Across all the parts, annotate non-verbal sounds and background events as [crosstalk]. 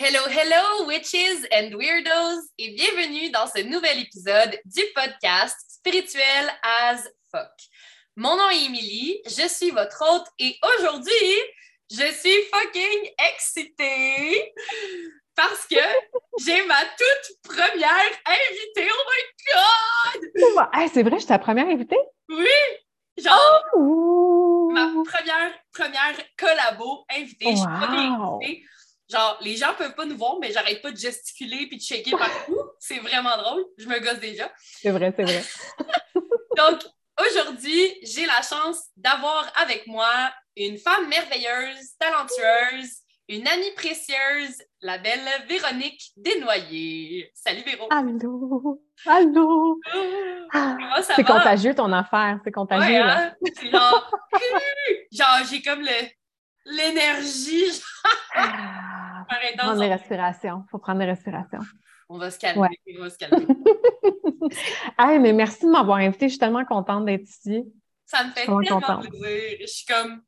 Hello, hello, witches and weirdos, et bienvenue dans ce nouvel épisode du podcast Spirituel as fuck. Mon nom est Émilie, je suis votre hôte et aujourd'hui, je suis fucking excitée parce que j'ai ma toute première invitée. Oh my God! c'est vrai, je suis ta première invitée? Oui! Genre, oh! ma première, première collabo invitée. Je suis pas invitée. Genre, les gens peuvent pas nous voir, mais j'arrête pas de gesticuler puis de shaker partout. [laughs] C'est vraiment drôle. Je me gosse déjà. C'est vrai, c'est vrai. [laughs] Donc, aujourd'hui, j'ai la chance d'avoir avec moi une femme merveilleuse, talentueuse, une amie précieuse, la belle Véronique Desnoyers. Salut Véro! Allô! Allô! Ça C'est contagieux ton affaire, c'est contagieux. Hein? genre, [laughs] genre j'ai comme le l'énergie. Ah, [laughs] faut prendre des respirations. faut prendre des respirations. On va se calmer. On va se calmer. [laughs] mais merci de m'avoir invité. Je suis tellement contente d'être ici. Ça me fait tellement plaisir. Je suis comme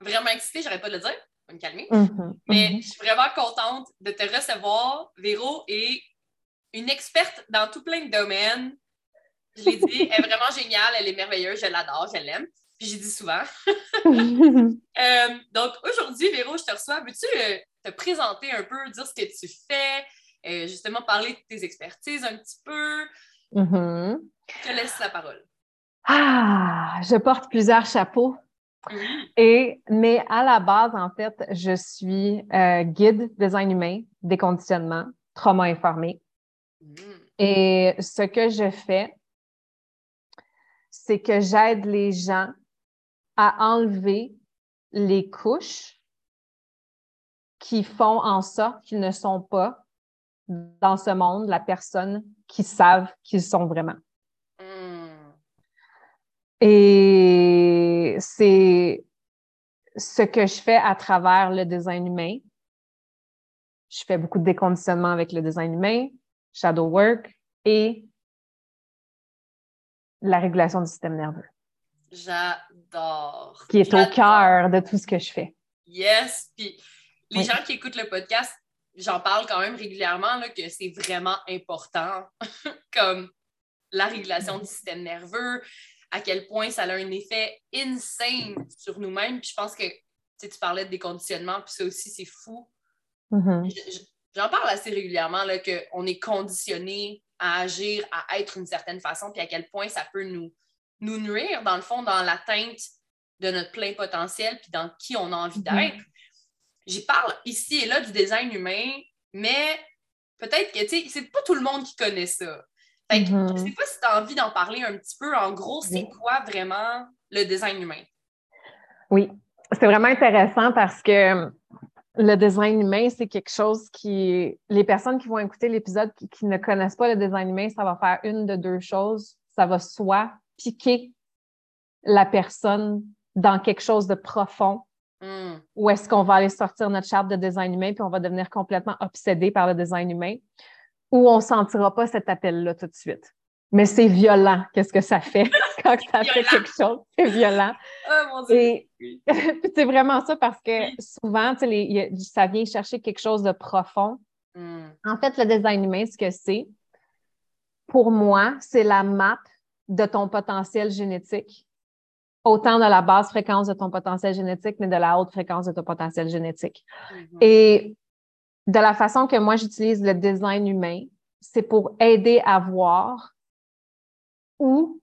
vraiment excitée, j'arrête pas de le dire. Je vais me calmer. Mm-hmm, mais mm-hmm. je suis vraiment contente de te recevoir. Véro est une experte dans tout plein de domaines. Je l'ai dit, elle est vraiment géniale, elle est merveilleuse, je l'adore, je l'aime. Puis j'ai dit souvent. [laughs] Euh, donc aujourd'hui, Véro, je te reçois. Veux-tu euh, te présenter un peu, dire ce que tu fais, euh, justement parler de tes expertises un petit peu? Mm-hmm. Je te laisse la parole. Ah, je porte plusieurs chapeaux. Et, mais à la base, en fait, je suis guide design humain, déconditionnement, trauma informé. Mm. Et ce que je fais, c'est que j'aide les gens à enlever les couches qui font en sorte qu'ils ne sont pas dans ce monde la personne qui savent qu'ils sont vraiment. Hmm. Et c'est ce que je fais à travers le design humain. Je fais beaucoup de déconditionnement avec le design humain, shadow work et la régulation du système nerveux. J'adore. Qui est au cœur de tout ce que je fais. Yes. Puis les gens qui écoutent le podcast, j'en parle quand même régulièrement là, que c'est vraiment important, [laughs] comme la régulation du système nerveux, à quel point ça a un effet insane sur nous-mêmes. Puis je pense que tu parlais de déconditionnement, puis ça aussi, c'est fou. Mm-hmm. J'en parle assez régulièrement qu'on est conditionné à agir, à être d'une certaine façon, puis à quel point ça peut nous, nous nuire, dans le fond, dans l'atteinte de notre plein potentiel, puis dans qui on a envie Mm-hmm. d'être. J'y parle ici et là du design humain, mais peut-être que, tu sais, c'est pas tout le monde qui connaît ça. Fait que, Mm-hmm. je sais pas si tu as envie d'en parler un petit peu. En gros, c'est quoi vraiment le design humain? Oui, c'est vraiment intéressant parce que le design humain, c'est quelque chose qui. Les personnes qui vont écouter l'épisode qui, qui, ne connaissent pas le design humain, ça va faire une de deux choses. Ça va soit piquer la personne dans quelque chose de profond, mm. ou est-ce qu'on va aller sortir notre charte de design humain puis on va devenir complètement obsédé par le design humain, ou on ne sentira pas cet appel-là tout de suite. Mais c'est violent, qu'est-ce que ça fait [laughs] quand ça fait quelque chose? C'est violent. [laughs] Oh mon Dieu! Et [laughs] c'est vraiment ça parce que souvent, les, ça vient chercher quelque chose de profond. Mm. En fait, le design humain, ce que c'est, pour moi, c'est la map de ton potentiel génétique, autant de la basse fréquence de ton potentiel génétique, mais de la haute fréquence de ton potentiel génétique. Mm-hmm. Et de la façon que moi j'utilise le design humain, c'est pour aider à voir où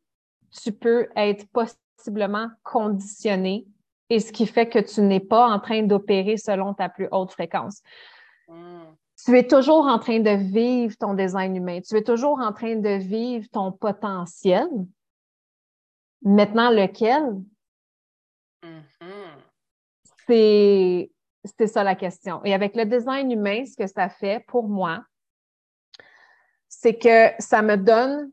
tu peux être possiblement conditionné et ce qui fait que tu n'es pas en train d'opérer selon ta plus haute fréquence. Mm. Tu es toujours en train de vivre ton design humain. Tu es toujours en train de vivre ton potentiel. Maintenant, lequel? Mm-hmm. C'est, c'est ça la question. Et avec le design humain, ce que ça fait pour moi, c'est que ça me donne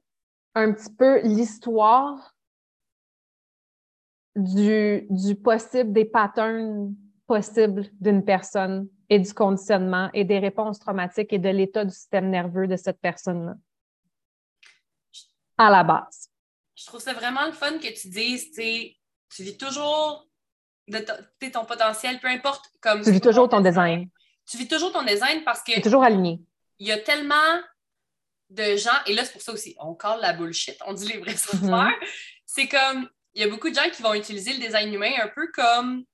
un petit peu l'histoire du, du possible, des patterns possibles d'une personne et du conditionnement et des réponses traumatiques et de l'état du système nerveux de cette personne-là. À la base. Je trouve ça vraiment le fun que tu dises, tu vis toujours de ton, potentiel, peu importe comme. Tu vis toujours ton design. tu vis toujours ton design parce que. C'est toujours aligné. Il y a tellement de gens, et là, c'est pour ça aussi, on colle la bullshit, on dit les Mhm. affaires. C'est comme, il y a beaucoup de gens qui vont utiliser le design humain un peu comme,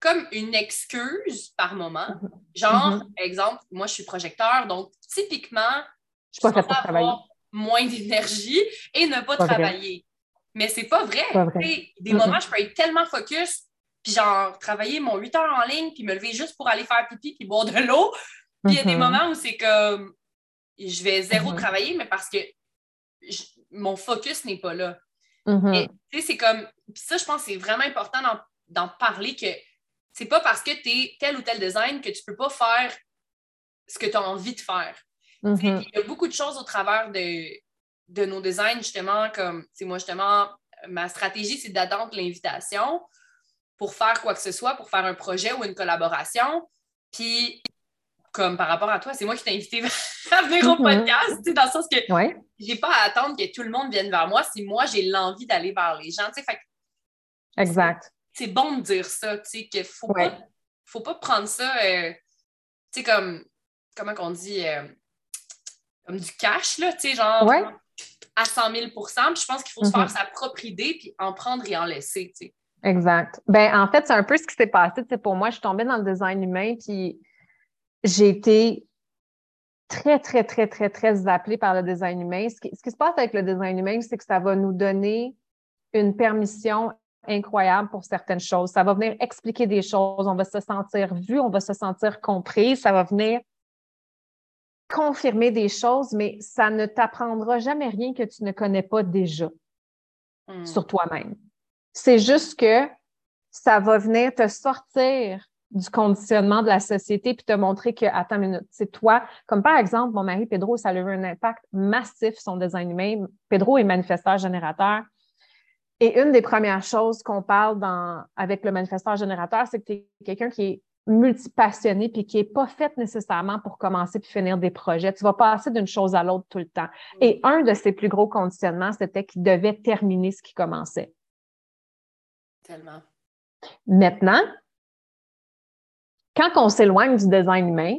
comme une excuse par moment. Genre, Mhm. exemple, moi, je suis projecteur, donc typiquement, Je suis pas vais travailler. avoir moins d'énergie et ne pas, Pas vrai. travailler. Mais c'est pas vrai. Pas vrai. Des Mhm. moments, je peux être tellement focus, puis genre, travailler mon 8 heures en ligne, puis me lever juste pour aller faire pipi, puis boire de l'eau. Puis il y a des Mhm. moments où c'est comme, je vais zéro Mhm. travailler, mais parce que je- mon focus n'est pas là. Mhm. Tu sais, c'est comme, puis ça, je pense que c'est vraiment important d'en, d'en parler que c'est pas parce que tu es tel ou tel design que tu peux pas faire ce que tu as envie de faire. Mhm. Il y a beaucoup de choses au travers de, de nos designs, justement, comme, sais, moi, justement, ma stratégie, c'est d'attendre l'invitation pour faire quoi que ce soit, pour faire un projet ou une collaboration. Puis, comme par rapport à toi, c'est moi qui t'ai invité [laughs] à venir au Mhm. podcast, dans le sens que Ouais. j'ai pas à attendre que tout le monde vienne vers moi si moi, j'ai l'envie d'aller vers les gens. Fait Exact. C'est bon de dire ça, tu sais, qu'il faut, Ouais. pas, faut pas prendre ça, euh, tu sais, comme, comment qu'on dit, euh, comme du cash, là, tu sais, genre, Ouais. à 100 000 Puis je pense qu'il faut se Mhm. faire sa propre idée, puis en prendre et en laisser, tu sais. Exact. Ben, en fait, c'est un peu ce qui s'est passé. Tu sais, pour moi, je suis tombée dans le design humain, puis j'ai été très, très, très, très, très appelée par le design humain. Ce qui, ce qui se passe avec le design humain, c'est que ça va nous donner une permission incroyable pour certaines choses. Ça va venir expliquer des choses. On va se sentir vu, on va se sentir compris. Ça va venir confirmer des choses, mais ça ne t'apprendra jamais rien que tu ne connais pas déjà Hmm. sur toi-même. C'est juste que ça va venir te sortir du conditionnement de la société puis te montrer que, attends une minute, c'est toi. Comme par exemple, mon mari Pedro, ça a eu un impact massif son design humain. Pedro est manifesteur générateur. Et une des premières choses qu'on parle dans, avec le manifesteur générateur, c'est que tu es quelqu'un qui est multipassionné puis qui n'est pas fait nécessairement pour commencer puis finir des projets. Tu vas passer d'une chose à l'autre tout le temps. Et un de ses plus gros conditionnements, c'était qu'il devait terminer ce qui commençait. Tellement. Maintenant, quand on s'éloigne du design humain,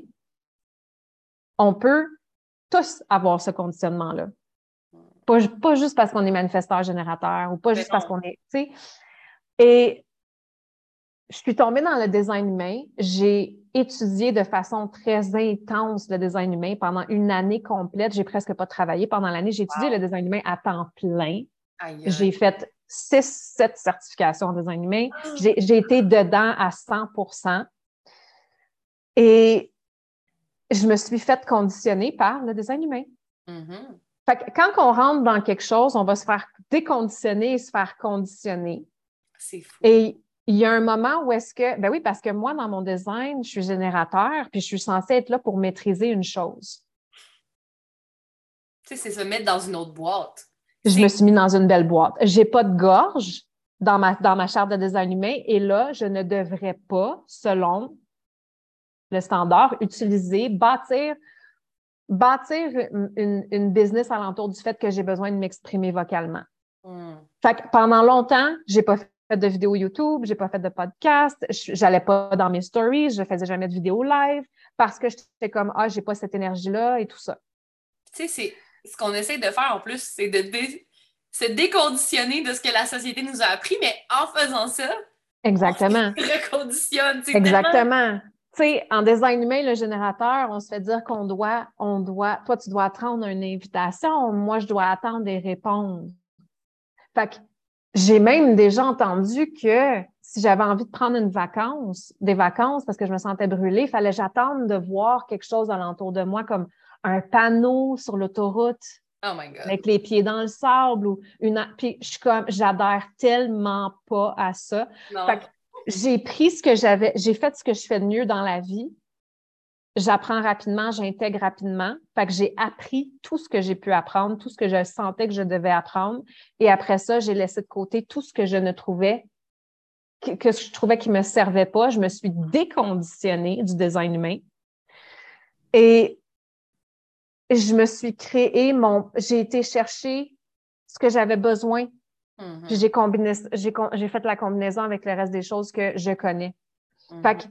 on peut tous avoir ce conditionnement-là. Pas, pas juste parce qu'on est manifesteur générateur ou pas Mais juste parce qu'on est, tu sais. Et je suis tombée dans le design humain. J'ai étudié de façon très intense le design humain pendant une année complète. J'ai presque pas travaillé pendant l'année. J'ai étudié Wow. le design humain à temps plein. J'ai fait six, sept certifications en design humain. J'ai été dedans à 100% Et je me suis fait conditionner par le design humain. Mhm. Fait que quand on rentre dans quelque chose, on va se faire déconditionner et se faire conditionner. C'est fou. Et il y a un moment où est-ce que, ben oui, parce que moi, dans mon design, je suis générateur, puis je suis censée être là pour maîtriser une chose. Tu sais, c'est se mettre dans une autre boîte. Je me suis mis dans une belle boîte. J'ai pas de gorge dans ma, dans ma charte de design humain et là, je ne devrais pas, selon le standard, utiliser, bâtir, bâtir une, une- une business alentour du fait que j'ai besoin de m'exprimer vocalement. Hmm. Fait que pendant longtemps, j'ai pas fait de vidéos YouTube, j'ai pas fait de podcast, je- j'allais pas dans mes stories, je faisais jamais de vidéos live parce que j'étais comme ah, j'ai pas cette énergie-là et tout ça. Tu sais, c'est ce qu'on essaie de faire en plus, c'est de dé- se déconditionner de ce que la société nous a appris, mais en faisant ça, Exactement. on se reconditionne. Exactement. Tu sais, en design humain, le générateur, on se fait dire qu'on doit, on doit, toi, tu dois attendre une invitation, moi, je dois attendre des réponses. Fait que j'ai même déjà entendu que si j'avais envie de prendre une vacance, des vacances parce que je me sentais brûlée, il fallait que j'attende de voir quelque chose alentour de moi comme un panneau sur l'autoroute Oh my God. avec les pieds dans le sable ou une. Puis je suis comme, j'adhère tellement pas à ça. Non. Fait que j'ai pris ce que j'avais, j'ai fait ce que je fais de mieux dans la vie. J'apprends rapidement, j'intègre rapidement. Fait que j'ai appris tout ce que j'ai pu apprendre, tout ce que je sentais que je devais apprendre. Et après ça, j'ai laissé de côté tout ce que je ne trouvais, que, que je trouvais qui me servait pas. Je me suis déconditionnée du design humain. Et je me suis créé mon, j'ai été chercher ce que j'avais besoin Mhm. puis j'ai combiné, j'ai, fait la combinaison avec le reste des choses que je connais. Mhm. Fait que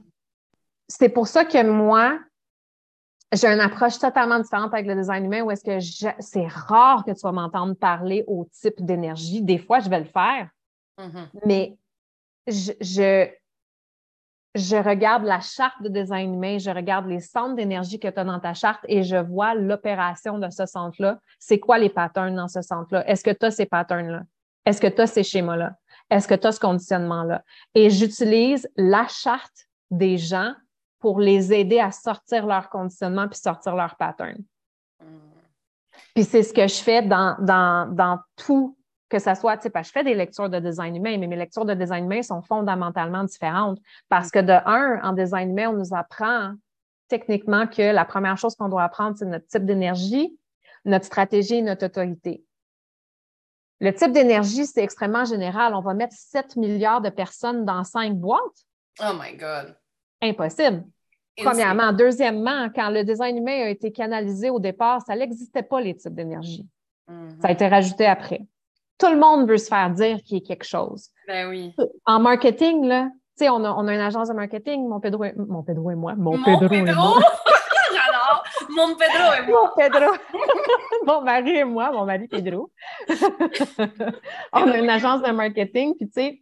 c'est pour ça que moi, j'ai une approche totalement différente avec le design humain où est-ce que c'est rare que tu vas m'entendre parler au type d'énergie. Des fois, je vais le faire, mm-hmm. mais je, je, regarde la charte de design humain, je regarde les centres d'énergie que tu as dans ta charte et je vois l'opération de ce centre-là. C'est quoi les patterns dans ce centre-là? Est-ce que tu as ces patterns-là? Est-ce que tu as ces schémas-là? Est-ce que tu as ce conditionnement-là? Et j'utilise la charte des gens pour les aider à sortir leur conditionnement puis sortir leur pattern. Mm. Puis c'est ce que je fais dans, dans, dans tout, que ce soit, tu sais, je fais des lectures de design humain, mais mes lectures de design humain sont fondamentalement différentes parce que de un, en design humain, on nous apprend techniquement que la première chose qu'on doit apprendre, c'est notre type d'énergie, notre stratégie et notre autorité. Le type d'énergie, c'est extrêmement général. On va mettre 7 milliards de personnes dans cinq boîtes. Oh my God. Impossible. Premièrement. Deuxièmement, quand le design humain a été canalisé au départ, ça n'existait pas les types d'énergie. Ça a été rajouté après. Tout le monde veut se faire dire qu'il y a quelque chose. Ben oui. En marketing, là, tu sais, on a, on a, une agence de marketing, mon Pedro et, mon Pedro et moi. Mon, Pedro, et moi. [laughs] Mon Pedro et moi. Mon Pedro. [laughs] mon mari et moi, mon mari Pedro. [laughs] on a une agence de marketing, puis tu sais,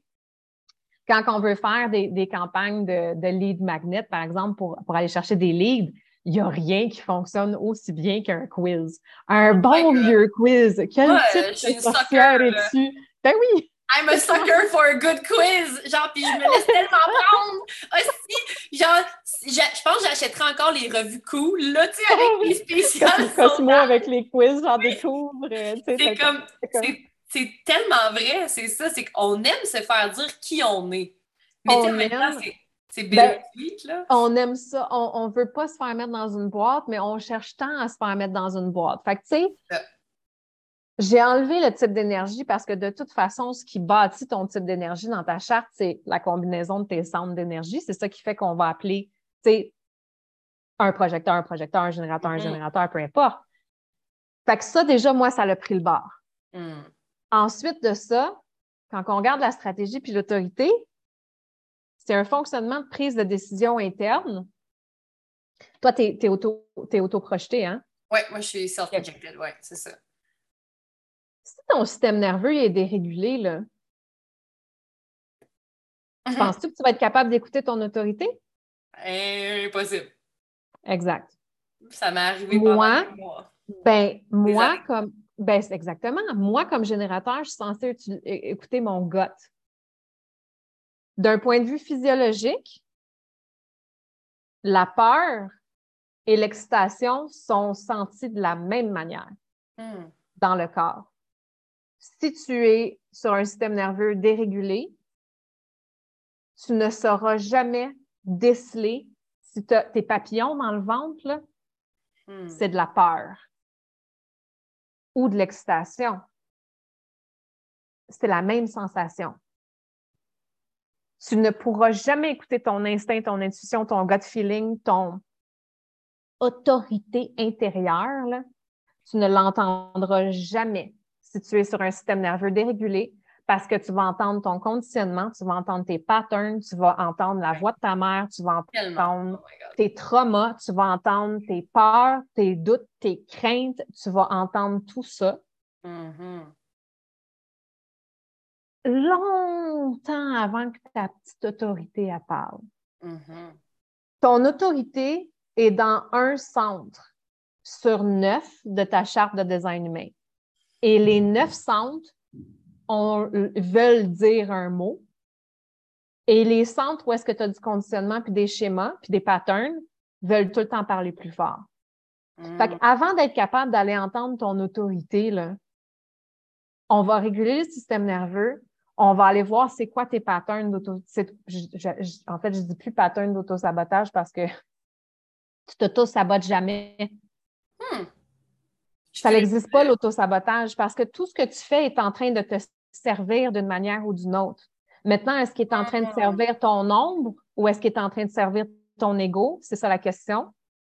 quand on veut faire des, campagnes de, lead magnet, par exemple, pour, aller chercher des leads, il n'y a rien qui fonctionne aussi bien qu'un quiz. Un oh bon vieux quiz. Quel type de sorcière es-tu? Ben oui! I'm a sucker for a good quiz. Genre, puis je me laisse tellement prendre. Aussi, genre, je, pense que j'achèterais encore les revues cool, là, tu sais, avec les spéciales. [laughs] Comme avec les quiz, j'en découvre. C'est comme, c'est tellement vrai, c'est ça, c'est qu'on aime se faire dire qui on est. Mais on maintenant, c'est ben, là. On aime ça. On ne veut pas se faire mettre dans une boîte, mais on cherche tant à se faire mettre dans une boîte. Fait que, tu sais, j'ai enlevé le type d'énergie parce que de toute façon, ce qui bâtit ton type d'énergie dans ta charte, c'est la combinaison de tes centres d'énergie. C'est ça qui fait qu'on va appeler, un projecteur, un projecteur, un générateur, un mm-hmm. générateur, peu importe. Fait que ça, déjà, moi, ça l'a pris le bord. Mm. Ensuite de ça, quand on regarde la stratégie puis l'autorité, c'est un fonctionnement de prise de décision interne. Toi, tu es, auto-projeté, hein? Oui, moi, je suis self-projected, oui, c'est ça. Si ton système nerveux est dérégulé, là, mm-hmm. penses-tu que tu vas être capable d'écouter ton autorité? Impossible. Exact. Ça m'est arrivé moi, Ben, moi, comme ben, exactement. Moi, comme générateur, je suis censée écouter mon gut. D'un point de vue physiologique, la peur et l'excitation sont senties de la même manière hmm. dans le corps. Si tu es sur un système nerveux dérégulé, tu ne sauras jamais déceler si tu as tes papillons dans le ventre, hmm. c'est de la peur ou de l'excitation. C'est la même sensation. Tu ne pourras jamais écouter ton instinct, ton intuition, ton gut feeling, ton autorité intérieure. Tu ne l'entendras jamais si tu es sur un système nerveux dérégulé parce que tu vas entendre ton conditionnement, tu vas entendre tes patterns, tu vas entendre la voix de ta mère, tu vas entendre oh tes traumas, tu vas entendre tes peurs, tes doutes, tes craintes, tu vas entendre tout ça. Mm-hmm. Longtemps avant que ta petite autorité parle. Mm-hmm. Ton autorité est dans un centre sur neuf de ta charte de design humain. Et les neuf centres on, veulent dire un mot. Et les centres où est-ce que tu as du conditionnement, puis des schémas, puis des patterns, veulent tout le temps parler plus fort. Mm. Avant d'être capable d'aller entendre ton autorité, là, on va réguler le système nerveux, on va aller voir c'est quoi tes patterns d'auto... En fait, je dis plus patterns d'auto-sabotage parce que [laughs] tu t'auto-sabotes jamais. Hmm. Ça n'existe pas l'auto-sabotage parce que tout ce que tu fais est en train de te servir d'une manière ou d'une autre. Maintenant, est-ce qu'il est en train de ah. servir ton ombre ou est-ce qu'il est en train de servir ton ego? C'est ça la question.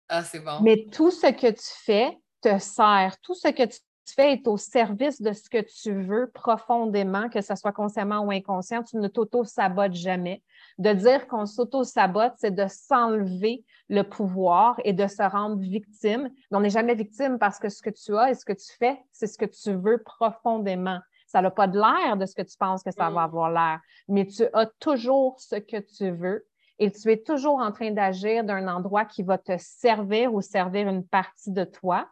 Ah, c'est bon. Mais tout ce que tu fais te sert. Tout ce que tu fais est au service de ce que tu veux profondément, que ce soit consciemment ou inconscient, tu ne t'auto-sabotes jamais. De dire qu'on s'auto-sabote, c'est de s'enlever le pouvoir et de se rendre victime. Mais on n'est jamais victime parce que ce que tu as et ce que tu fais, c'est ce que tu veux profondément. Ça n'a pas de l'air de ce que tu penses que ça va mm. avoir l'air, mais tu as toujours ce que tu veux et tu es toujours en train d'agir d'un endroit qui va te servir ou servir une partie de toi,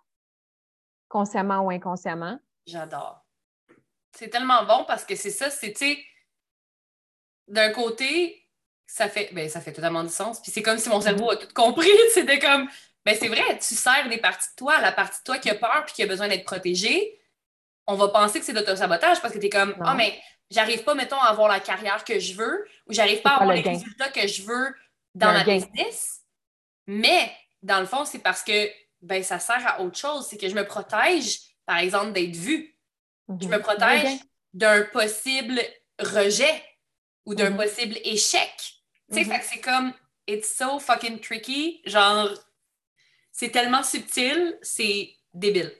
consciemment ou inconsciemment. J'adore. C'est tellement bon parce que c'est ça, c'est, tu sais, d'un côté, ça fait, ben, ça fait totalement du sens. Puis c'est comme si mon cerveau a tout compris. [laughs] C'était comme, ben, c'est vrai, tu sers des parties de toi, la partie de toi qui a peur puis qui a besoin d'être protégée. On va penser que c'est d'autosabotage parce que tu es comme, ah, oh, mais j'arrive pas, mettons, à avoir la carrière que je veux ou j'arrive pas à avoir les résultats que je veux dans ma business. Mais, dans le fond, c'est parce que ben, ça sert à autre chose. C'est que je me protège, par exemple, d'être vue. Je me mhm. protège d'un possible rejet ou d'un mhm. possible échec. Tu sais, mhm. c'est comme, it's so fucking tricky. Genre, c'est tellement subtil, c'est débile.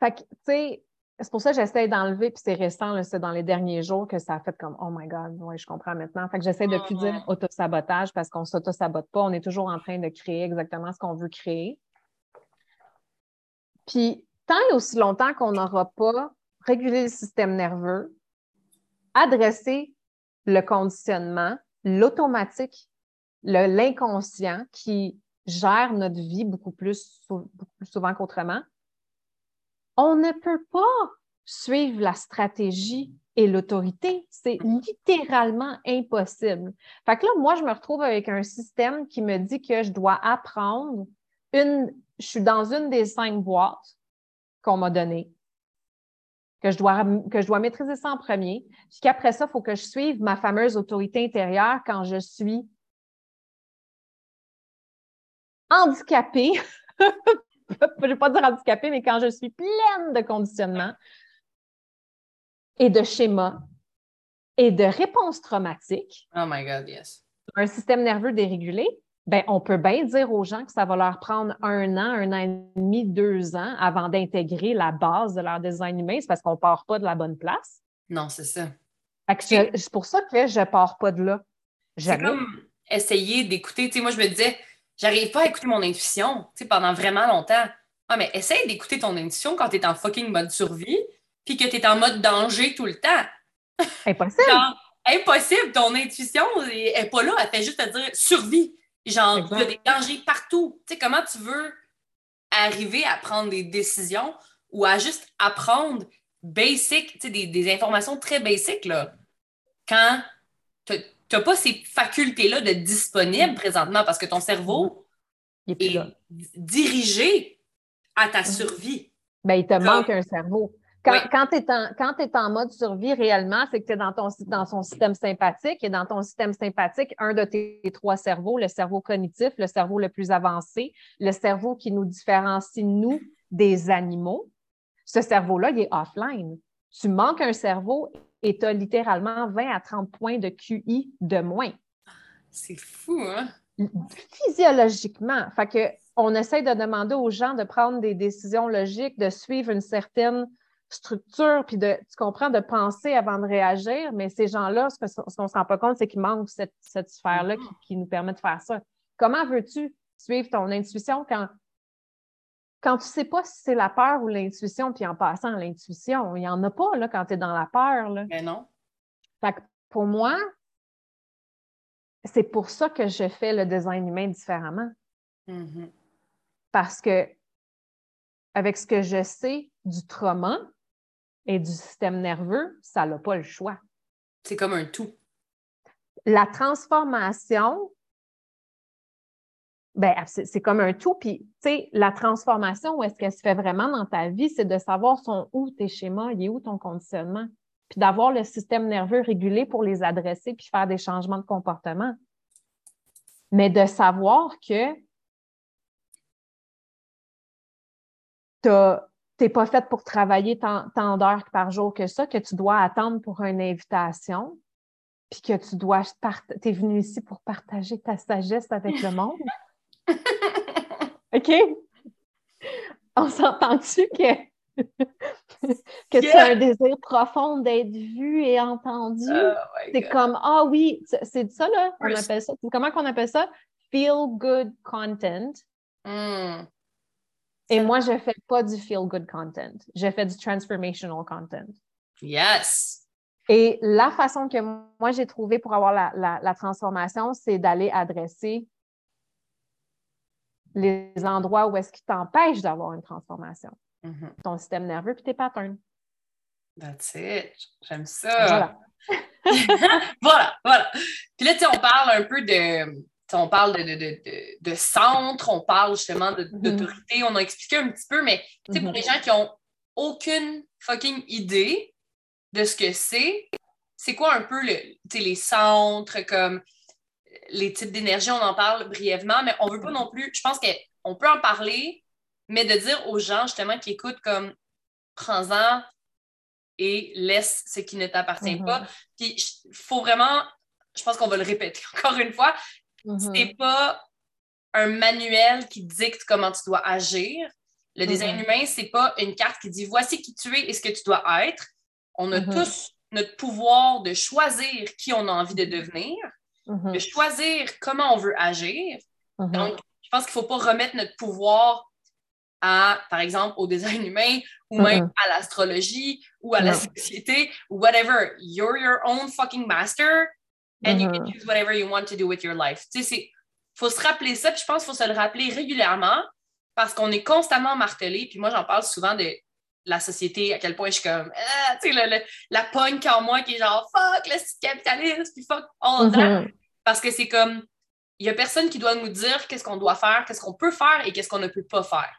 Fait que, tu sais, c'est pour ça que j'essaie d'enlever, puis c'est récent, c'est dans les derniers jours que ça a fait comme Oh my God, oui, je comprends maintenant. Fait que j'essaie de plus dire mm-hmm. auto-sabotage parce qu'on ne s'auto-sabote pas, on est toujours en train de créer exactement ce qu'on veut créer. Puis, tant et aussi longtemps qu'on n'aura pas régulé le système nerveux, adressé le conditionnement, l'automatique, l'inconscient qui gère notre vie beaucoup plus, beaucoup plus souvent qu'autrement, on ne peut pas suivre la stratégie et l'autorité. C'est littéralement impossible. Fait que là, moi, je me retrouve avec un système qui me dit que je dois apprendre une, je suis dans une des cinq boîtes qu'on m'a données, que je dois, que je dois maîtriser ça en premier, puis qu'après ça, il faut que je suive ma fameuse autorité intérieure quand je suis handicapée [laughs] je ne vais pas dire handicapée, mais quand je suis pleine de conditionnement et de schémas et de réponses traumatiques. Oh my God, yes. Un système nerveux dérégulé, ben, on peut bien dire aux gens que ça va leur prendre un an, un an et demi, deux ans avant d'intégrer la base de leur design humain. C'est parce qu'on ne part pas de la bonne place. Non, c'est ça. C'est pour ça que je ne pars pas de là. C'est comme essayer d'écouter. Tu sais, moi, je me disais, j'arrive pas à écouter mon intuition pendant vraiment longtemps. Ah, mais essaye d'écouter ton intuition quand tu es en fucking mode survie, puis que tu es en mode danger tout le temps. Impossible. Genre, impossible, ton intuition n'est pas là, elle fait juste te dire survie. Genre, il y a des dangers partout. Tu sais, comment tu veux arriver à prendre des décisions ou à juste apprendre basic, tu sais, des, des, informations très basiques, là. Quand tu n'as pas ces facultés-là de disponibles mm. présentement parce que ton cerveau est, dirigé à ta mm. survie. Ben, il te manque un cerveau. Quand, quand tu es, en mode survie réellement, c'est que tu es dans ton, dans son système sympathique et dans ton système sympathique, un de tes trois cerveaux, le cerveau cognitif, le cerveau le plus avancé, le cerveau qui nous différencie, nous, des animaux, ce cerveau-là, il est offline. Tu manques un cerveau et tu as littéralement 20 à 30 points de QI de moins. C'est fou, hein? Physiologiquement. Fait que on essaie de demander aux gens de prendre des décisions logiques, de suivre une certaine structure, puis de, tu comprends, de penser avant de réagir, mais ces gens-là, ce qu'on ne se rend pas compte, c'est qu'il manque cette, sphère-là qui, qui, nous permet de faire ça. Comment veux-tu suivre ton intuition quand quand tu ne sais pas si c'est la peur ou l'intuition, puis en passant, l'intuition, il n'y en a pas là, quand tu es dans la peur. Là. Mais non. Fait pour moi, c'est pour ça que je fais le design humain différemment. Mm-hmm. Parce que avec ce que je sais du trauma et du système nerveux, ça n'a pas le choix. C'est comme un tout. La transformation, ben, c'est comme un tout. Puis, tu sais, la transformation, où est-ce qu'elle se fait vraiment dans ta vie, c'est de savoir son où tes schémas, il est où ton conditionnement, puis d'avoir le système nerveux régulé pour les adresser puis faire des changements de comportement. Mais de savoir que tu n'es pas faite pour travailler tant, tant d'heures par jour que ça, que tu dois attendre pour une invitation, puis que tu dois, tu es venu ici pour partager ta sagesse avec le monde? [laughs] OK? On s'entend-tu que [laughs] que tu as un désir profond d'être vu et entendu? Oh c'est comme, ah oui, c'est ça, là, on appelle ça. Comment qu'on appelle ça? Feel good content. Hmm. Et moi, je ne fais pas du feel good content. Je fais du transformational content. Yes. Et la façon que moi j'ai trouvé pour avoir la, transformation, c'est d'aller adresser les endroits où est-ce qui t'empêchent d'avoir une transformation. Mm-hmm. Ton système nerveux puis tes patterns. That's it. J'aime ça. Voilà. [laughs] voilà, voilà. Puis là, tu on parle un peu de. On parle de, de, centre, on parle justement mm-hmm. d'autorité, on a expliqué un petit peu, mais pour les gens qui ont aucune fucking idée, de ce que c'est, c'est quoi un peu le, les centres, comme les types d'énergie, on en parle brièvement, mais on veut pas non plus, je pense qu'on peut en parler, mais de dire aux gens justement qui écoutent comme prends-en et laisse ce qui ne t'appartient mm-hmm. pas. Puis il faut vraiment, je pense qu'on va le répéter [laughs] encore une fois, mm-hmm. c'est pas un manuel qui dicte comment tu dois agir. Le design mm-hmm. humain, c'est pas une carte qui dit voici qui tu es et ce que tu dois être. On a mm-hmm. tous notre pouvoir de choisir qui on a envie de devenir, mm-hmm. de choisir comment on veut agir. Mm-hmm. Donc, je pense qu'il ne faut pas remettre notre pouvoir à, par exemple, au design humain ou même à l'astrologie ou à la société ou whatever. You're your own fucking master and you can choose whatever you want to do with your life. Tu sais, il faut se rappeler ça, puis je pense qu'il faut se le rappeler régulièrement parce qu'on est constamment martelé. Puis moi, j'en parle souvent de la société, à quel point je suis comme, ah, tu sais, la punk en moi qui est genre, fuck le capitaliste, puis fuck all that. Mm-hmm. Parce que c'est comme, il n'y a personne qui doit nous dire qu'est-ce qu'on doit faire, qu'est-ce qu'on peut faire et qu'est-ce qu'on ne peut pas faire.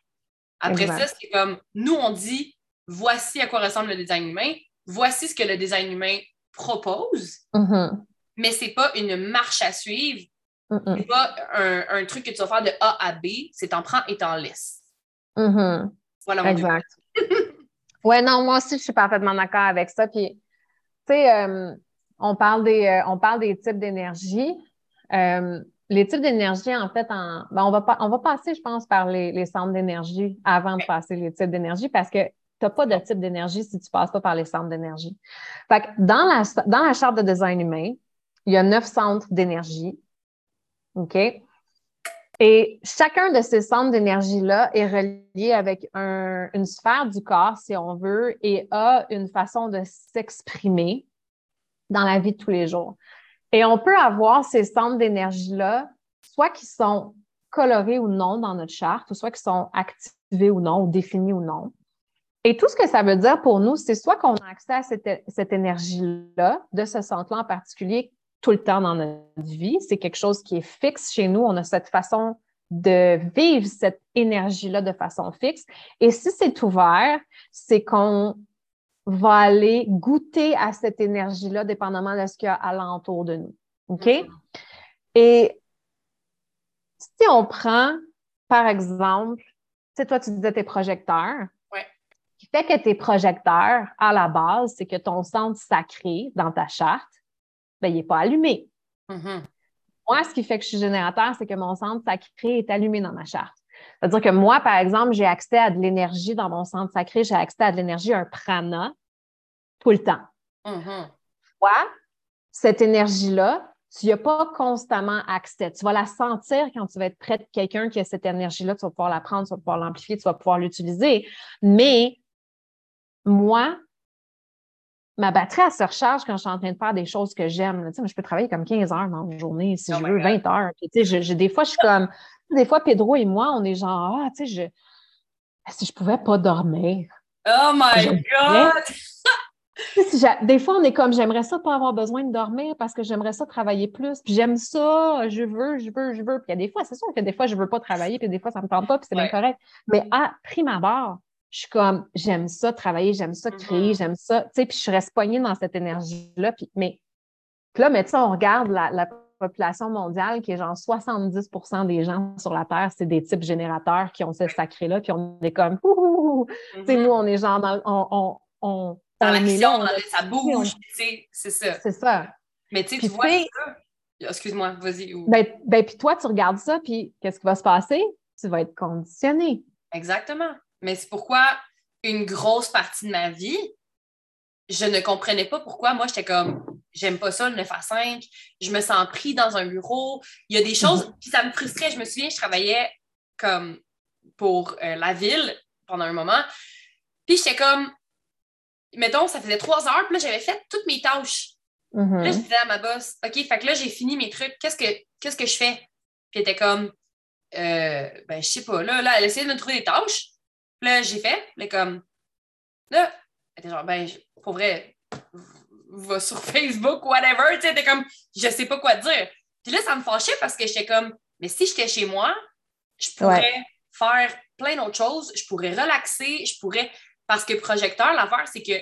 Après ça, c'est comme, nous, on dit, voici à quoi ressemble le design humain, voici ce que le design humain propose, mm-hmm. Mais c'est pas une marche à suivre, c'est pas un, truc que tu vas faire de A à B, c'est t'en prends et t'en laisses. Mm-hmm. Voilà mon Exact. [laughs] Oui, non, moi aussi, je suis parfaitement d'accord avec ça. Puis, tu sais, euh, on, parle des, euh, on parle des types d'énergie. Euh, les types d'énergie, en fait, en, ben, on, va on va passer, je pense, par les, centres d'énergie avant de passer les types d'énergie parce que tu n'as pas de type d'énergie si tu ne passes pas par les centres d'énergie. Fait que dans la, dans la charte de design humain, il y a neuf centres d'énergie. OK? Et chacun de ces centres d'énergie-là est relié avec une sphère du corps, si on veut, et a une façon de s'exprimer dans la vie de tous les jours. Et on peut avoir ces centres d'énergie-là, soit qui sont colorés ou non dans notre charte, ou soit qui sont activés ou non, ou définis ou non. Et tout ce que ça veut dire pour nous, c'est soit qu'on a accès à cette, cette énergie-là, de ce centre-là en particulier, tout le temps dans notre vie. C'est quelque chose qui est fixe chez nous. On a cette façon de vivre cette énergie-là de façon fixe. Et si c'est ouvert, c'est qu'on va aller goûter à cette énergie-là dépendamment de ce qu'il y a alentour de nous. OK? Mm-hmm. Et si on prend, par exemple, tu sais, toi, tu disais tes projecteurs. Ouais. Ce qui fait que tes projecteurs, à la base, c'est que ton centre sacré dans ta charte, ben, il n'est pas allumé. Mm-hmm. Moi, ce qui fait que je suis générateur, c'est que mon centre sacré est allumé dans ma charte. C'est-à-dire que moi, par exemple, j'ai accès à de l'énergie dans mon centre sacré, j'ai accès à de l'énergie, un prana, tout le temps. Mm cette énergie-là, tu n'y as pas constamment accès. Tu vas la sentir quand tu vas être près de quelqu'un qui a cette énergie-là, tu vas pouvoir la prendre, tu vas pouvoir l'amplifier, tu vas pouvoir l'utiliser. Mais moi, ma batterie, elle se recharge quand je suis en train de faire des choses que j'aime. je peux travailler comme 15 heures dans une journée, si oh je veux, 20 heures. des fois, je suis comme. Des fois, Pedro et moi, on est genre, ah, tu sais, je, si je pouvais pas dormir? Oh my God! [laughs] des fois, on est comme, j'aimerais ça pas avoir besoin de dormir parce que j'aimerais ça travailler plus. Puis j'aime ça, je veux, je veux, je veux. Puis il y a des fois, c'est sûr que des fois, je veux pas travailler, puis des fois, ça me tente pas, puis c'est bien correct. Mais à prime abord, je suis comme, j'aime ça travailler, j'aime ça créer, mm-hmm. j'aime ça, tu sais, puis je reste poignée dans cette énergie-là. Puis, mais là, mais tu sais, on regarde la, population mondiale qui est genre 70% des gens sur la Terre, c'est des types générateurs qui ont ce sacré-là, puis on est comme, tu sais, mm-hmm. nous, on est genre dans, on, on, on dans l'action, ça bouge, tu sais, c'est ça. C'est ça. Mais tu sais, tu vois Excuse-moi, vas-y. Ben, ben, puis toi, tu regardes ça, puis qu'est-ce qui va se passer? Tu vas être conditionné. Exactement. Mais c'est pourquoi une grosse partie de ma vie, je ne comprenais pas pourquoi moi j'étais comme j'aime pas ça le 9 à 5, je me sens pris dans un bureau, il y a des choses, Mhm. puis ça me frustrait. Je me souviens, je travaillais comme pour euh, la ville pendant un moment, puis j'étais comme, mettons, ça faisait trois heures, puis là j'avais fait toutes mes tâches. Mhm. Là, je disais à ma boss, OK, fait que là, j'ai fini mes trucs, qu'est-ce que, qu'est-ce que je fais? Puis elle était comme, euh, ben, je sais pas, là, là, elle essayait de me trouver des tâches. Là, j'ai fait, là, comme, là, elle était genre, ben, pour vrai, va sur [laughs] Facebook, whatever, tu sais, était comme, je sais pas quoi dire. Puis là, ça me fâchait parce que j'étais comme, mais si j'étais chez moi, je pourrais faire plein d'autres choses, je pourrais relaxer, je pourrais, parce que projecteur, l'affaire, c'est que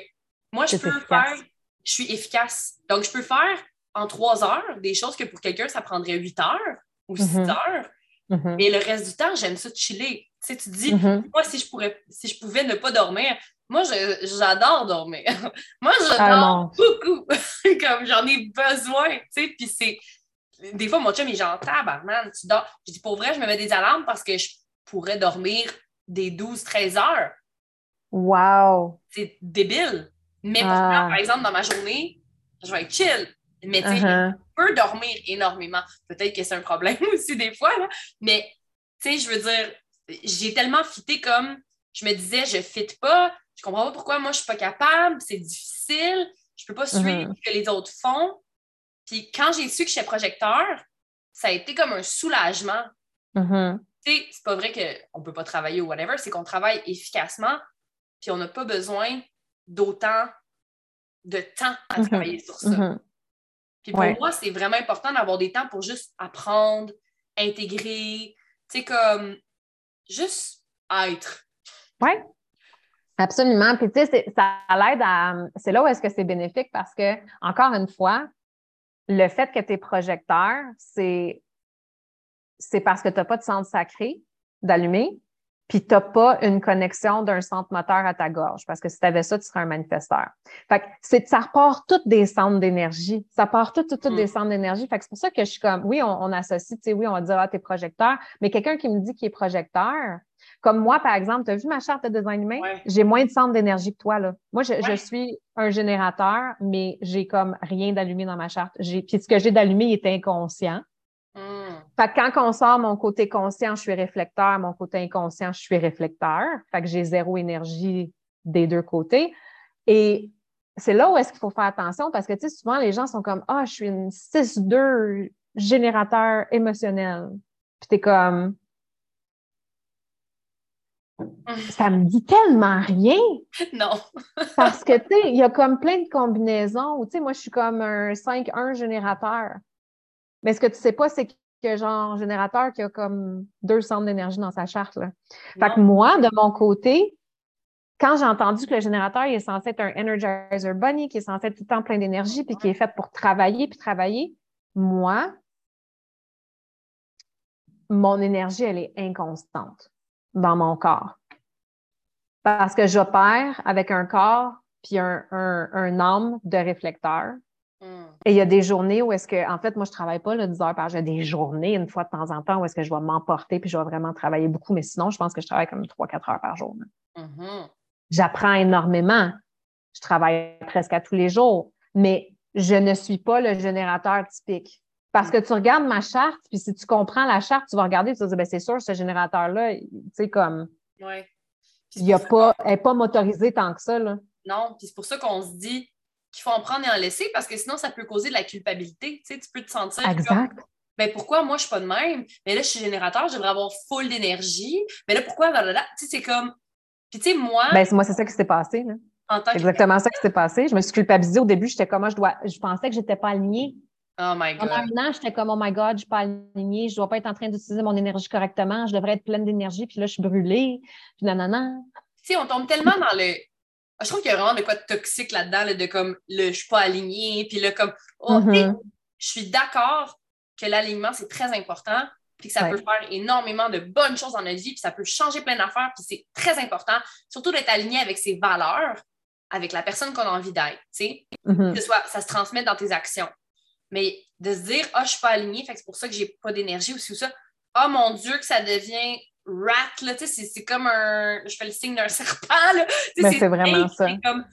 moi, je peux efficace. faire, je suis efficace. Donc, je peux faire en trois heures des choses que pour quelqu'un, ça prendrait huit heures ou six Mhm. heures. Mhm. Et le reste du temps, j'aime ça chiller. Tu sais, tu dis, Mhm. moi, si je pourrais, si je pouvais ne pas dormir, moi, je- j'adore dormir. [laughs] moi, Ah, j'adore non. beaucoup. [laughs] Comme j'en ai besoin, tu sais, puis c'est... Des fois, mon chum, il est genre, tabarnak, tu dors. Je dis, pour vrai, je me mets des alarmes parce que je pourrais dormir des 12-13 heures. Wow. C'est débile. Mais Ah. pourtant, par exemple, dans ma journée, je vais être chill. Mais tu sais, Uh-huh. je peux dormir énormément. Peut-être que c'est un problème [laughs] aussi des fois, là. mais tu sais, je veux dire, j'ai tellement fité comme je me disais, je fit pas, je comprends pas pourquoi moi je suis pas capable, c'est difficile, je peux pas suivre Mhm. ce que les autres font. Puis quand j'ai su que j'étais projecteur, ça a été comme un soulagement. Mhm. Tu sais, c'est pas vrai qu'on peut pas travailler ou whatever, c'est qu'on travaille efficacement, puis on n'a pas besoin d'autant de temps à Mhm. travailler sur ça. Puis pour Ouais. moi, c'est vraiment important d'avoir des temps pour juste apprendre, intégrer, tu sais, comme juste être. Oui, absolument. Puis, tu sais, ça l'aide à. C'est là où est-ce que c'est bénéfique parce que, encore une fois, le fait que tu es projecteur, c'est c'est parce que tu n'as pas de centre sacré d'allumer, puis tu n'as pas une connexion d'un centre moteur à ta gorge. Parce que si tu avais ça, tu serais un manifesteur. Fait que c'est, ça repart toutes des centres d'énergie. Ça part toutes, toutes, toutes Mm. des centres d'énergie. Fait que c'est pour ça que je suis comme, oui, on, on associe, tu sais, oui, on va dire, ah, t'es projecteur, mais quelqu'un qui me dit qu'il est projecteur, comme moi, par exemple, tu as vu ma charte de design humain? Ouais. J'ai moins de centres d'énergie que toi, là. Moi, je, suis un générateur, mais j'ai comme rien d'allumé dans ma charte. J'ai, puis ce que j'ai d'allumé il est inconscient. Fait que quand on sort mon côté conscient, je suis réflecteur, mon côté inconscient, je suis réflecteur. Fait que j'ai zéro énergie des deux côtés. Et c'est là où est-ce qu'il faut faire attention parce que, tu sais, souvent, les gens sont comme, ah, je suis une 6-2 générateur émotionnel. Puis t'es comme, ça me dit tellement rien. [laughs] Non. [laughs] Parce que, tu sais, il y a comme plein de combinaisons où, tu sais, moi, je suis comme un 5-1 générateur. Mais ce que tu sais pas, c'est que, genre, générateur qui a comme deux centres d'énergie dans sa charte, là. Fait que moi, de mon côté, quand j'ai entendu que le générateur, il est censé être un Energizer Bunny, qui est censé être tout le temps plein d'énergie, puis qui est fait pour travailler, puis travailler, moi, mon énergie, elle est inconstante dans mon corps. Parce que j'opère avec un corps puis un, un, un âme de réflecteur. Et il y a des journées où est-ce que, en fait, moi, je travaille pas là, 10 heures par jour. J'ai des journées, une fois de temps en temps, où est-ce que je vais m'emporter puis je vais vraiment travailler beaucoup. Mais sinon, je pense que je travaille comme 3-4 heures par jour. Mhm. J'apprends énormément. Je travaille presque à tous les jours. Mais je ne suis pas le générateur typique. Parce que tu regardes ma charte, puis si tu comprends la charte, tu vas regarder, tu vas dire, ben, c'est sûr, ce générateur-là, tu sais, comme, Ouais. Il pas, n'est pas motorisée tant que ça, là. Non, puis c'est pour ça qu'on se dit qu'il faut en prendre et en laisser parce que sinon, ça peut causer de la culpabilité. Tu sais, tu peux te sentir comme, Exact. ben pourquoi moi je suis pas de même? Mais là, je suis générateur, je devrais avoir full d'énergie. Mais là, pourquoi? Tu sais, c'est comme. Puis tu sais, moi, Ben, c'est- moi, c'est ça qui s'est passé, là. en tant exactement ça qui s'est passé. Je me suis culpabilisée au début. J'étais comme, ah, je dois, je pensais que j'étais pas alignée. Oh my Pendant God. un an, j'étais comme, oh my God, je suis pas alignée. Je dois pas être en train d'utiliser mon énergie correctement. Je devrais être pleine d'énergie. Puis là, je suis brûlée. Puis nanana. Tu sais, on tombe tellement dans le. Ah, Je trouve qu'il y a vraiment de quoi de toxique là-dedans, là, de comme le je suis pas aligné, puis là, comme. Oh, Mhm. je suis d'accord que l'alignement, c'est très important, puis que ça Ouais. peut faire énormément de bonnes choses dans notre vie, puis ça peut changer plein d'affaires, puis c'est très important, surtout d'être aligné avec ses valeurs, avec la personne qu'on a envie d'être, tu sais, Mhm. que ce soit, ça se transmet dans tes actions. Mais de se dire, ah, je suis pas aligné, fait que c'est pour ça que j'ai pas d'énergie ou ça. Ah, mon Dieu, que ça devient rat, là, tu sais, c'est comme un. Je fais le signe d'un [laughs] serpent, là. Ben, c'est vraiment ça. Comme,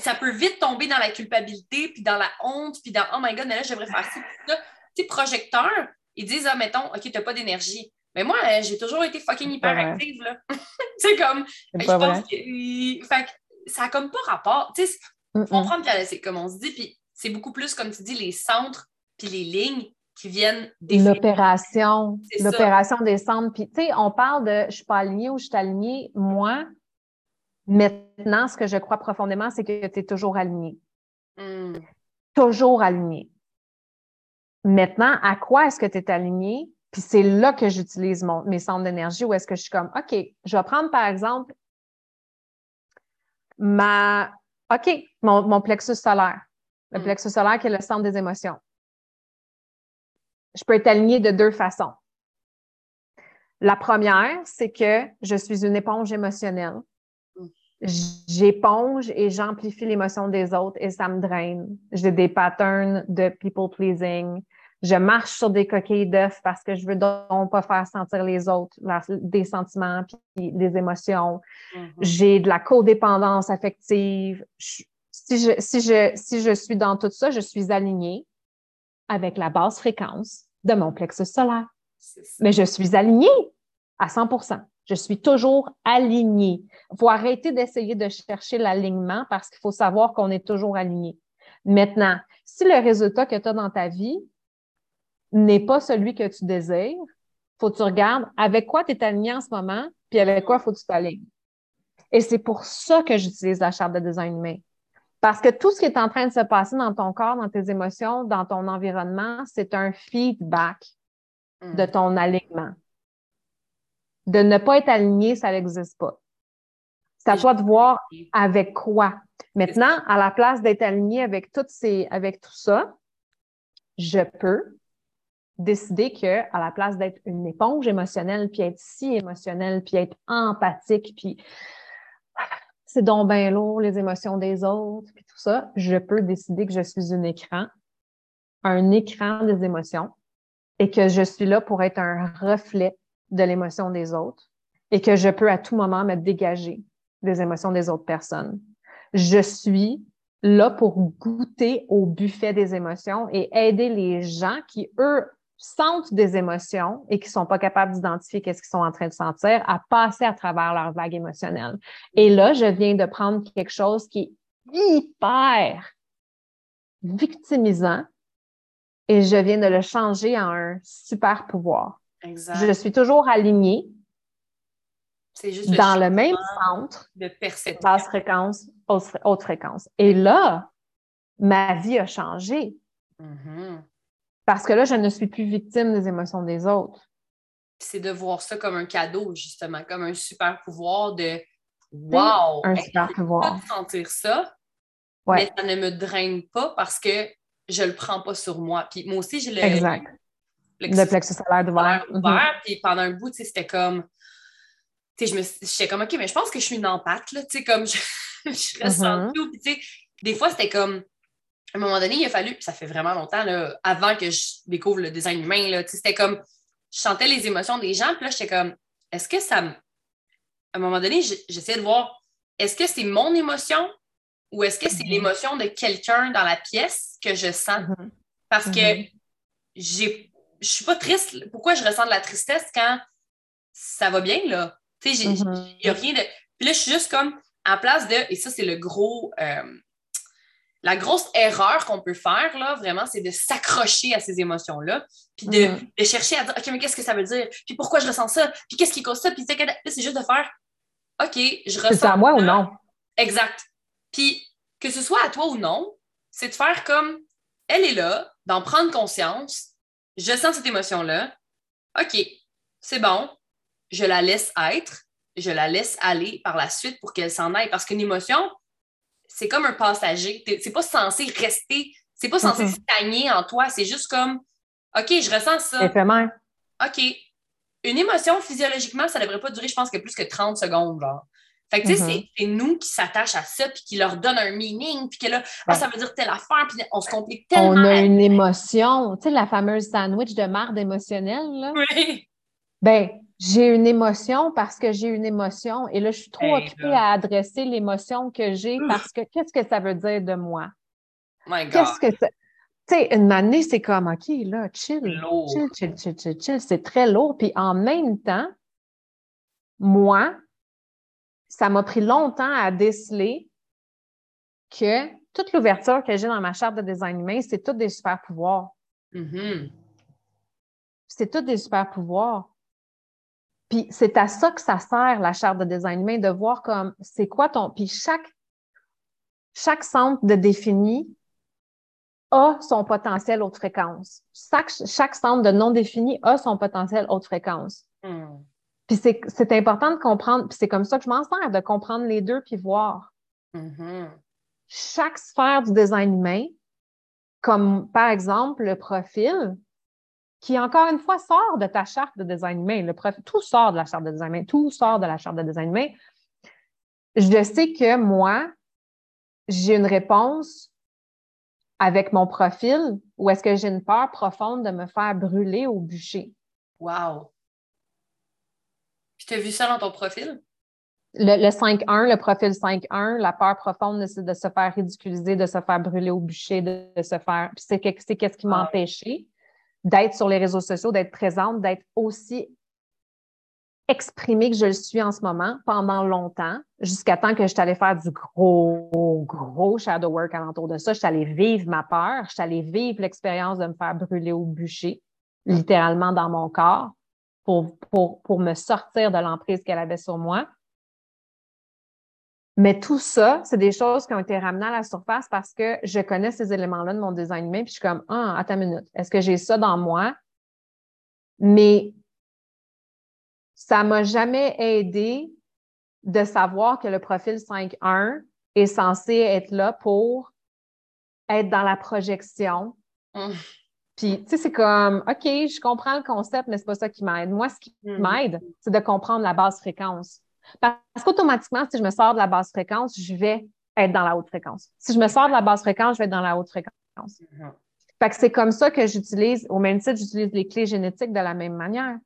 ça peut vite tomber dans la culpabilité, puis dans la honte, puis dans Oh my god, mais là, j'aimerais faire ça. Tu sais, projecteurs, ils disent Ah, mettons, OK, t'as pas d'énergie. Mais moi, euh, j'ai toujours été fucking hyperactive, là. [laughs] c'est comme. Je pense que. Fait ça a comme pas rapport. Tu sais, comprendre que c'est comme on se dit, puis c'est beaucoup plus, comme tu dis, les centres puis les lignes qui viennent L'opération, l'opération des centres. Puis, tu sais, on parle de je suis pas alignée ou je suis alignée. Moi, maintenant, ce que je crois profondément, c'est que tu es toujours aligné. Hmm. Toujours aligné. Maintenant, à quoi est-ce que tu es aligné? Puis c'est là que j'utilise mes centres d'énergie où est-ce que je suis comme, OK, je vais prendre par exemple ma, OK, mon, mon plexus solaire. Le hmm. plexus solaire qui est le centre des émotions je peux être alignée de deux façons. La première, c'est que je suis une éponge émotionnelle. J'éponge et j'amplifie l'émotion des autres et ça me draine. J'ai des patterns de people pleasing. Je marche sur des coquilles d'œufs parce que je veux donc pas faire sentir les autres des sentiments puis des émotions. Mm-hmm. J'ai de la codépendance affective. si, je, si, je, si je suis dans tout ça, je suis alignée avec la basse fréquence de mon plexus solaire. Mais je suis alignée à 100% Je suis toujours alignée. Il faut arrêter d'essayer de chercher l'alignement parce qu'il faut savoir qu'on est toujours aligné. Maintenant, si le résultat que tu as dans ta vie n'est pas celui que tu désires, faut que tu regardes avec quoi tu es aligné en ce moment, puis avec quoi faut que tu t'alignes. Et c'est pour ça que j'utilise la charte de design humain. Parce que tout ce qui est en train de se passer dans ton corps, dans tes émotions, dans ton environnement, c'est un feedback mm. de ton alignement. De ne pas être aligné, ça n'existe pas. C'est à toi de voir avec quoi? Maintenant, à la place d'être aligné avec toutes ces, avec tout ça, je peux décider que à la place d'être une éponge émotionnelle, puis être si émotionnelle, puis être empathique, puis c'est donc bien lourd, les émotions des autres, puis tout ça, je peux décider que je suis un écran, un écran des émotions, et que je suis là pour être un reflet de l'émotion des autres, et que je peux à tout moment me dégager des émotions des autres personnes. Je suis là pour goûter au buffet des émotions et aider les gens qui, eux, sentent des émotions et qui sont pas capables d'identifier qu'est-ce qu'ils sont en train de sentir, à passer à travers leur vague émotionnelle. Et là, je viens de prendre quelque chose qui est hyper victimisant et je viens de le changer en un super pouvoir. Exact. Je suis toujours alignée juste dans le, même centre de basse fréquence, haute, fréquence. Et là, ma vie a changé. Mm-hmm. Parce que là, je ne suis plus victime des émotions des autres. C'est de voir ça comme un cadeau, justement, comme un super pouvoir de Wow! Un super pouvoir. de sentir ça, mais ça ne me draine pas parce que je ne le prends pas sur moi. Puis moi aussi, j'ai le. Exact. Le, plexus solaire ouvert. ouvert Puis pendant un bout, c'était comme. Tu sais, je me j'étais comme, OK, mais je pense que je suis une empathe, là. Tu sais, comme je, [laughs] je ressens mm-hmm. tout. Puis tu sais, des fois, c'était comme à un moment donné, il a fallu, ça fait vraiment longtemps, là, avant que je découvre le design humain, c'était comme, je sentais les émotions des gens, puis là, j'étais comme, est-ce que ça me... À un moment donné, j'essayais de voir, est-ce que c'est mon émotion ou est-ce que c'est mm-hmm. l'émotion de quelqu'un dans la pièce que je sens? Mm-hmm. Parce que mm-hmm. j'ai je suis pas triste. Pourquoi je ressens de la tristesse quand ça va bien, là? Tu sais, il n'y a rien de... Puis là, je suis juste comme, en place de... Et ça, c'est le gros... Euh, la grosse erreur qu'on peut faire, là, vraiment, c'est de s'accrocher à ces émotions-là, puis de, mm-hmm. chercher à dire, OK, mais qu'est-ce que ça veut dire? Puis pourquoi je ressens ça? Puis qu'est-ce qui cause ça? Puis c'est juste de faire, OK, je ressens. C'est à moi ou non? Exact. Puis que ce soit à toi ou non, c'est de faire comme, elle est là, d'en prendre conscience, je sens cette émotion-là, OK, c'est bon, je la laisse être, je la laisse aller par la suite pour qu'elle s'en aille. Parce qu'une émotion, c'est comme un passager. C'est pas censé rester, c'est pas censé stagner en toi. C'est juste comme, OK, je ressens ça. OK. Une émotion, physiologiquement, ça devrait pas durer, je pense, que plus que 30 secondes, genre. Fait que, tu sais, mm-hmm. c'est nous qui s'attachent à ça, puis qui leur donne un meaning, puis que là, ah, ça veut dire telle affaire, puis on se complique tellement. On a une émotion, tu sais, la fameuse sandwich de marde émotionnelle, là. Oui. Ben, j'ai une émotion parce que j'ai une émotion et là, je suis trop Hey, occupée là. à adresser l'émotion que j'ai parce que qu'est-ce que ça veut dire de moi? My God. Qu'est-ce que ça. Tu sais, une année, c'est comme, OK, là, chill, Lourd. chill, chill, chill, chill, chill. C'est très lourd. Puis en même temps, moi, ça m'a pris longtemps à déceler que toute l'ouverture que j'ai dans ma charte de design humain, c'est tout des super pouvoirs. Mhm. C'est tout des super pouvoirs. Puis c'est à ça que ça sert, la charte de design humain, de voir comme c'est quoi ton. Puis chaque, chaque centre de défini a son potentiel haute fréquence. Chaque, chaque centre de non défini a son potentiel haute fréquence. Mm. Puis c'est c'est important de comprendre, puis c'est comme ça que je m'en sers, de comprendre les deux puis voir. Mhm. chaque sphère du design humain, comme par exemple le profil, qui encore une fois sort de ta charte de design humain. Le tout sort de la charte de design humain, tout sort de la charte de design humain. Je sais que moi, j'ai une réponse avec mon profil ou est-ce que j'ai une peur profonde de me faire brûler au bûcher? Wow. Puis t'as vu ça dans ton profil? Le, le 5-1, le profil 5-1, la peur profonde, de se faire ridiculiser, de se faire brûler au bûcher, de, de se faire. Puis c'est que- c'est qu'est-ce qui m'a empêché d'être sur les réseaux sociaux, d'être présente, d'être aussi exprimée que je le suis en ce moment pendant longtemps, jusqu'à temps que je suis allée faire du gros, gros shadow work alentour de ça. Je suis allée vivre ma peur, je suis vivre l'expérience de me faire brûler au bûcher, littéralement dans mon corps, pour, pour, pour me sortir de l'emprise qu'elle avait sur moi. Mais tout ça, c'est des choses qui ont été ramenées à la surface parce que je connais ces éléments-là de mon design humain, puis je suis comme, ah, attends une minute, est-ce que j'ai ça dans moi? Mais ça m'a jamais aidé de savoir que le profil 5.1 est censé être là pour être dans la projection. Mm. Puis, tu sais, c'est comme, OK, je comprends le concept, mais c'est pas ça qui m'aide. Moi, ce qui Mhm. m'aide, c'est de comprendre la basse fréquence. Parce qu'automatiquement, si je me sors de la basse fréquence, je vais être dans la haute fréquence. Si je me sors de la basse fréquence, je vais être dans la haute fréquence. Mhm. Fait que c'est comme ça que j'utilise, au même titre, j'utilise les clés génétiques de la même manière.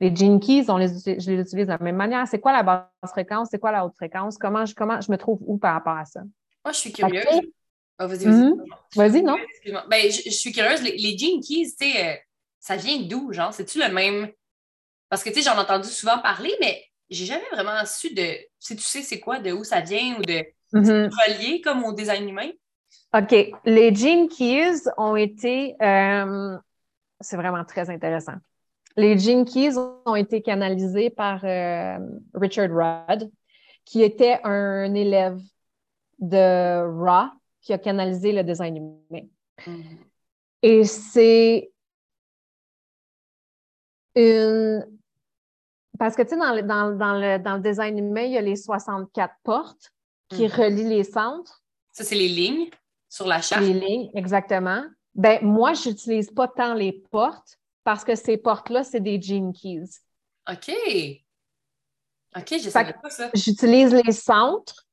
Les gene keys, on les, je les utilise de la même manière. C'est quoi la basse fréquence? C'est quoi la haute fréquence? Comment je, comment je me trouve où par rapport à ça? Moi, je suis que, curieuse. Ah, vas-y, vas-y. Mhm. Vas-y, non? Ben, je, je suis curieuse. Les, les Gene Keys, tu sais, euh, ça vient d'où, genre? C'est-tu le même? Parce que, tu sais, j'en ai entendu souvent parler, mais j'ai jamais vraiment su de. Si tu sais c'est quoi, de où ça vient ou de Mhm. relier comme au design humain. OK. Les Gene Keys ont été, euh, c'est vraiment très intéressant. Les Gene Keys ont été canalisés par euh, Richard Rudd, qui était un élève de Ra, qui a canalisé le design humain. Mhm. Et c'est une. Parce que, tu sais, dans, le- dans, dans le, dans le design humain, il y a les 64 portes qui Mhm. relient les centres. Ça, c'est les lignes sur la charte? Les lignes, exactement. Ben, moi, je n'utilise pas tant les portes parce que ces portes-là, c'est des gene keys. OK. OK, je savais pas ça. J'utilise les centres.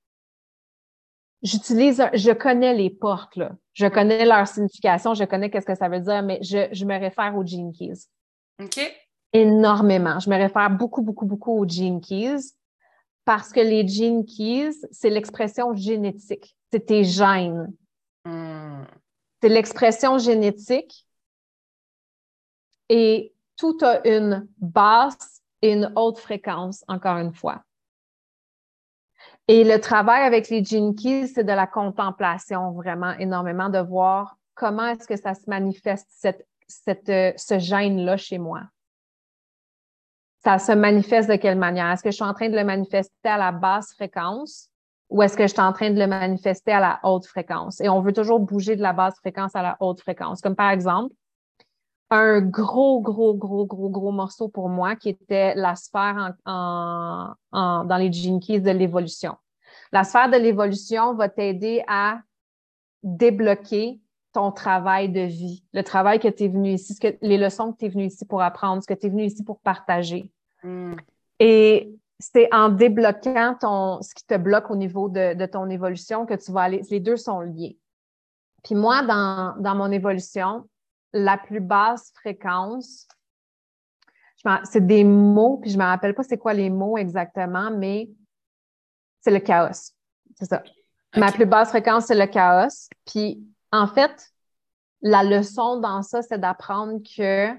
J'utilise, je connais les portes, là. Je connais leur signification, je connais qu'est-ce que ça veut dire, mais je, je me réfère aux gene keys OK. Énormément. Je me réfère beaucoup, beaucoup, beaucoup aux gene keys parce que les gene keys, c'est l'expression génétique. C'est tes gènes. Hmm. c'est l'expression génétique et tout a une basse et une haute fréquence, encore une fois. Et le travail avec les gene keys, c'est de la contemplation vraiment énormément, de voir comment est-ce que ça se manifeste, cette, cette, euh, ce gène-là chez moi. Ça se manifeste de quelle manière? Est-ce que je suis en train de le manifester à la basse fréquence ou est-ce que je suis en train de le manifester à la haute fréquence? Et on veut toujours bouger de la basse fréquence à la haute fréquence. Comme par exemple, un gros, gros, gros, gros, gros morceau pour moi qui était la sphère en, en- dans les keys de l'évolution. La sphère de l'évolution va t'aider à débloquer ton travail de vie, le travail que tu es venu ici, les leçons que tu es venu ici pour apprendre, ce que tu es venu ici pour partager. Hmm. Et c'est en débloquant ton, ce qui te bloque au niveau de, de ton évolution que tu vas aller. Les deux sont liés. Puis moi, dans, dans mon évolution, la plus basse fréquence, c'est des mots, puis je ne me rappelle pas c'est quoi les mots exactement, mais c'est le chaos. C'est ça. Ma plus basse fréquence, c'est le chaos. Puis, en fait, la leçon dans ça, c'est d'apprendre que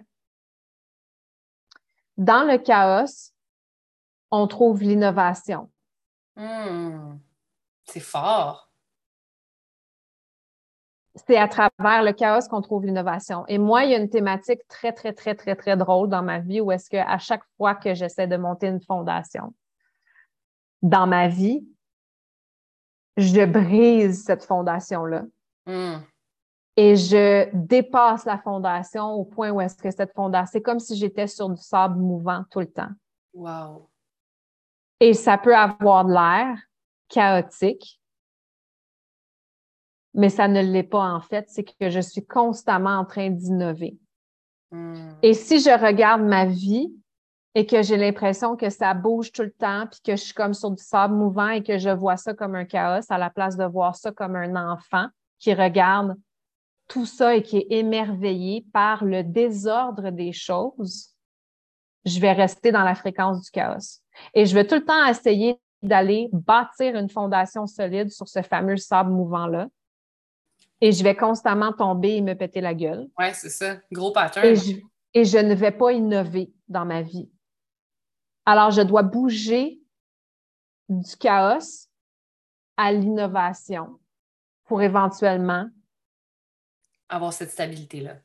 dans le chaos, on trouve l'innovation. Hmm. C'est fort. C'est à travers le chaos qu'on trouve l'innovation. Et moi, il y a une thématique très, très, très, très, très drôle dans ma vie où est-ce qu'à chaque fois que j'essaie de monter une fondation, dans ma vie, je brise cette fondation-là. Hmm. Et je dépasse la fondation au point où est-ce que cette fondation, c'est comme si j'étais sur du sable mouvant tout le temps. Wow. Et ça peut avoir de l'air chaotique, mais ça ne l'est pas en fait. C'est que je suis constamment en train d'innover. Hmm. Et si je regarde ma vie et que j'ai l'impression que ça bouge tout le temps, puis que je suis comme sur du sable mouvant et que je vois ça comme un chaos à la place de voir ça comme un enfant qui regarde tout ça et qui est émerveillé par le désordre des choses, je vais rester dans la fréquence du chaos. Et je vais tout le temps essayer d'aller bâtir une fondation solide sur ce fameux sable mouvant-là. Et je vais constamment tomber et me péter la gueule. Ouais, c'est ça. Gros pattern. Et je, et je ne vais pas innover dans ma vie. Alors, je dois bouger du chaos à l'innovation pour éventuellement avoir cette stabilité-là?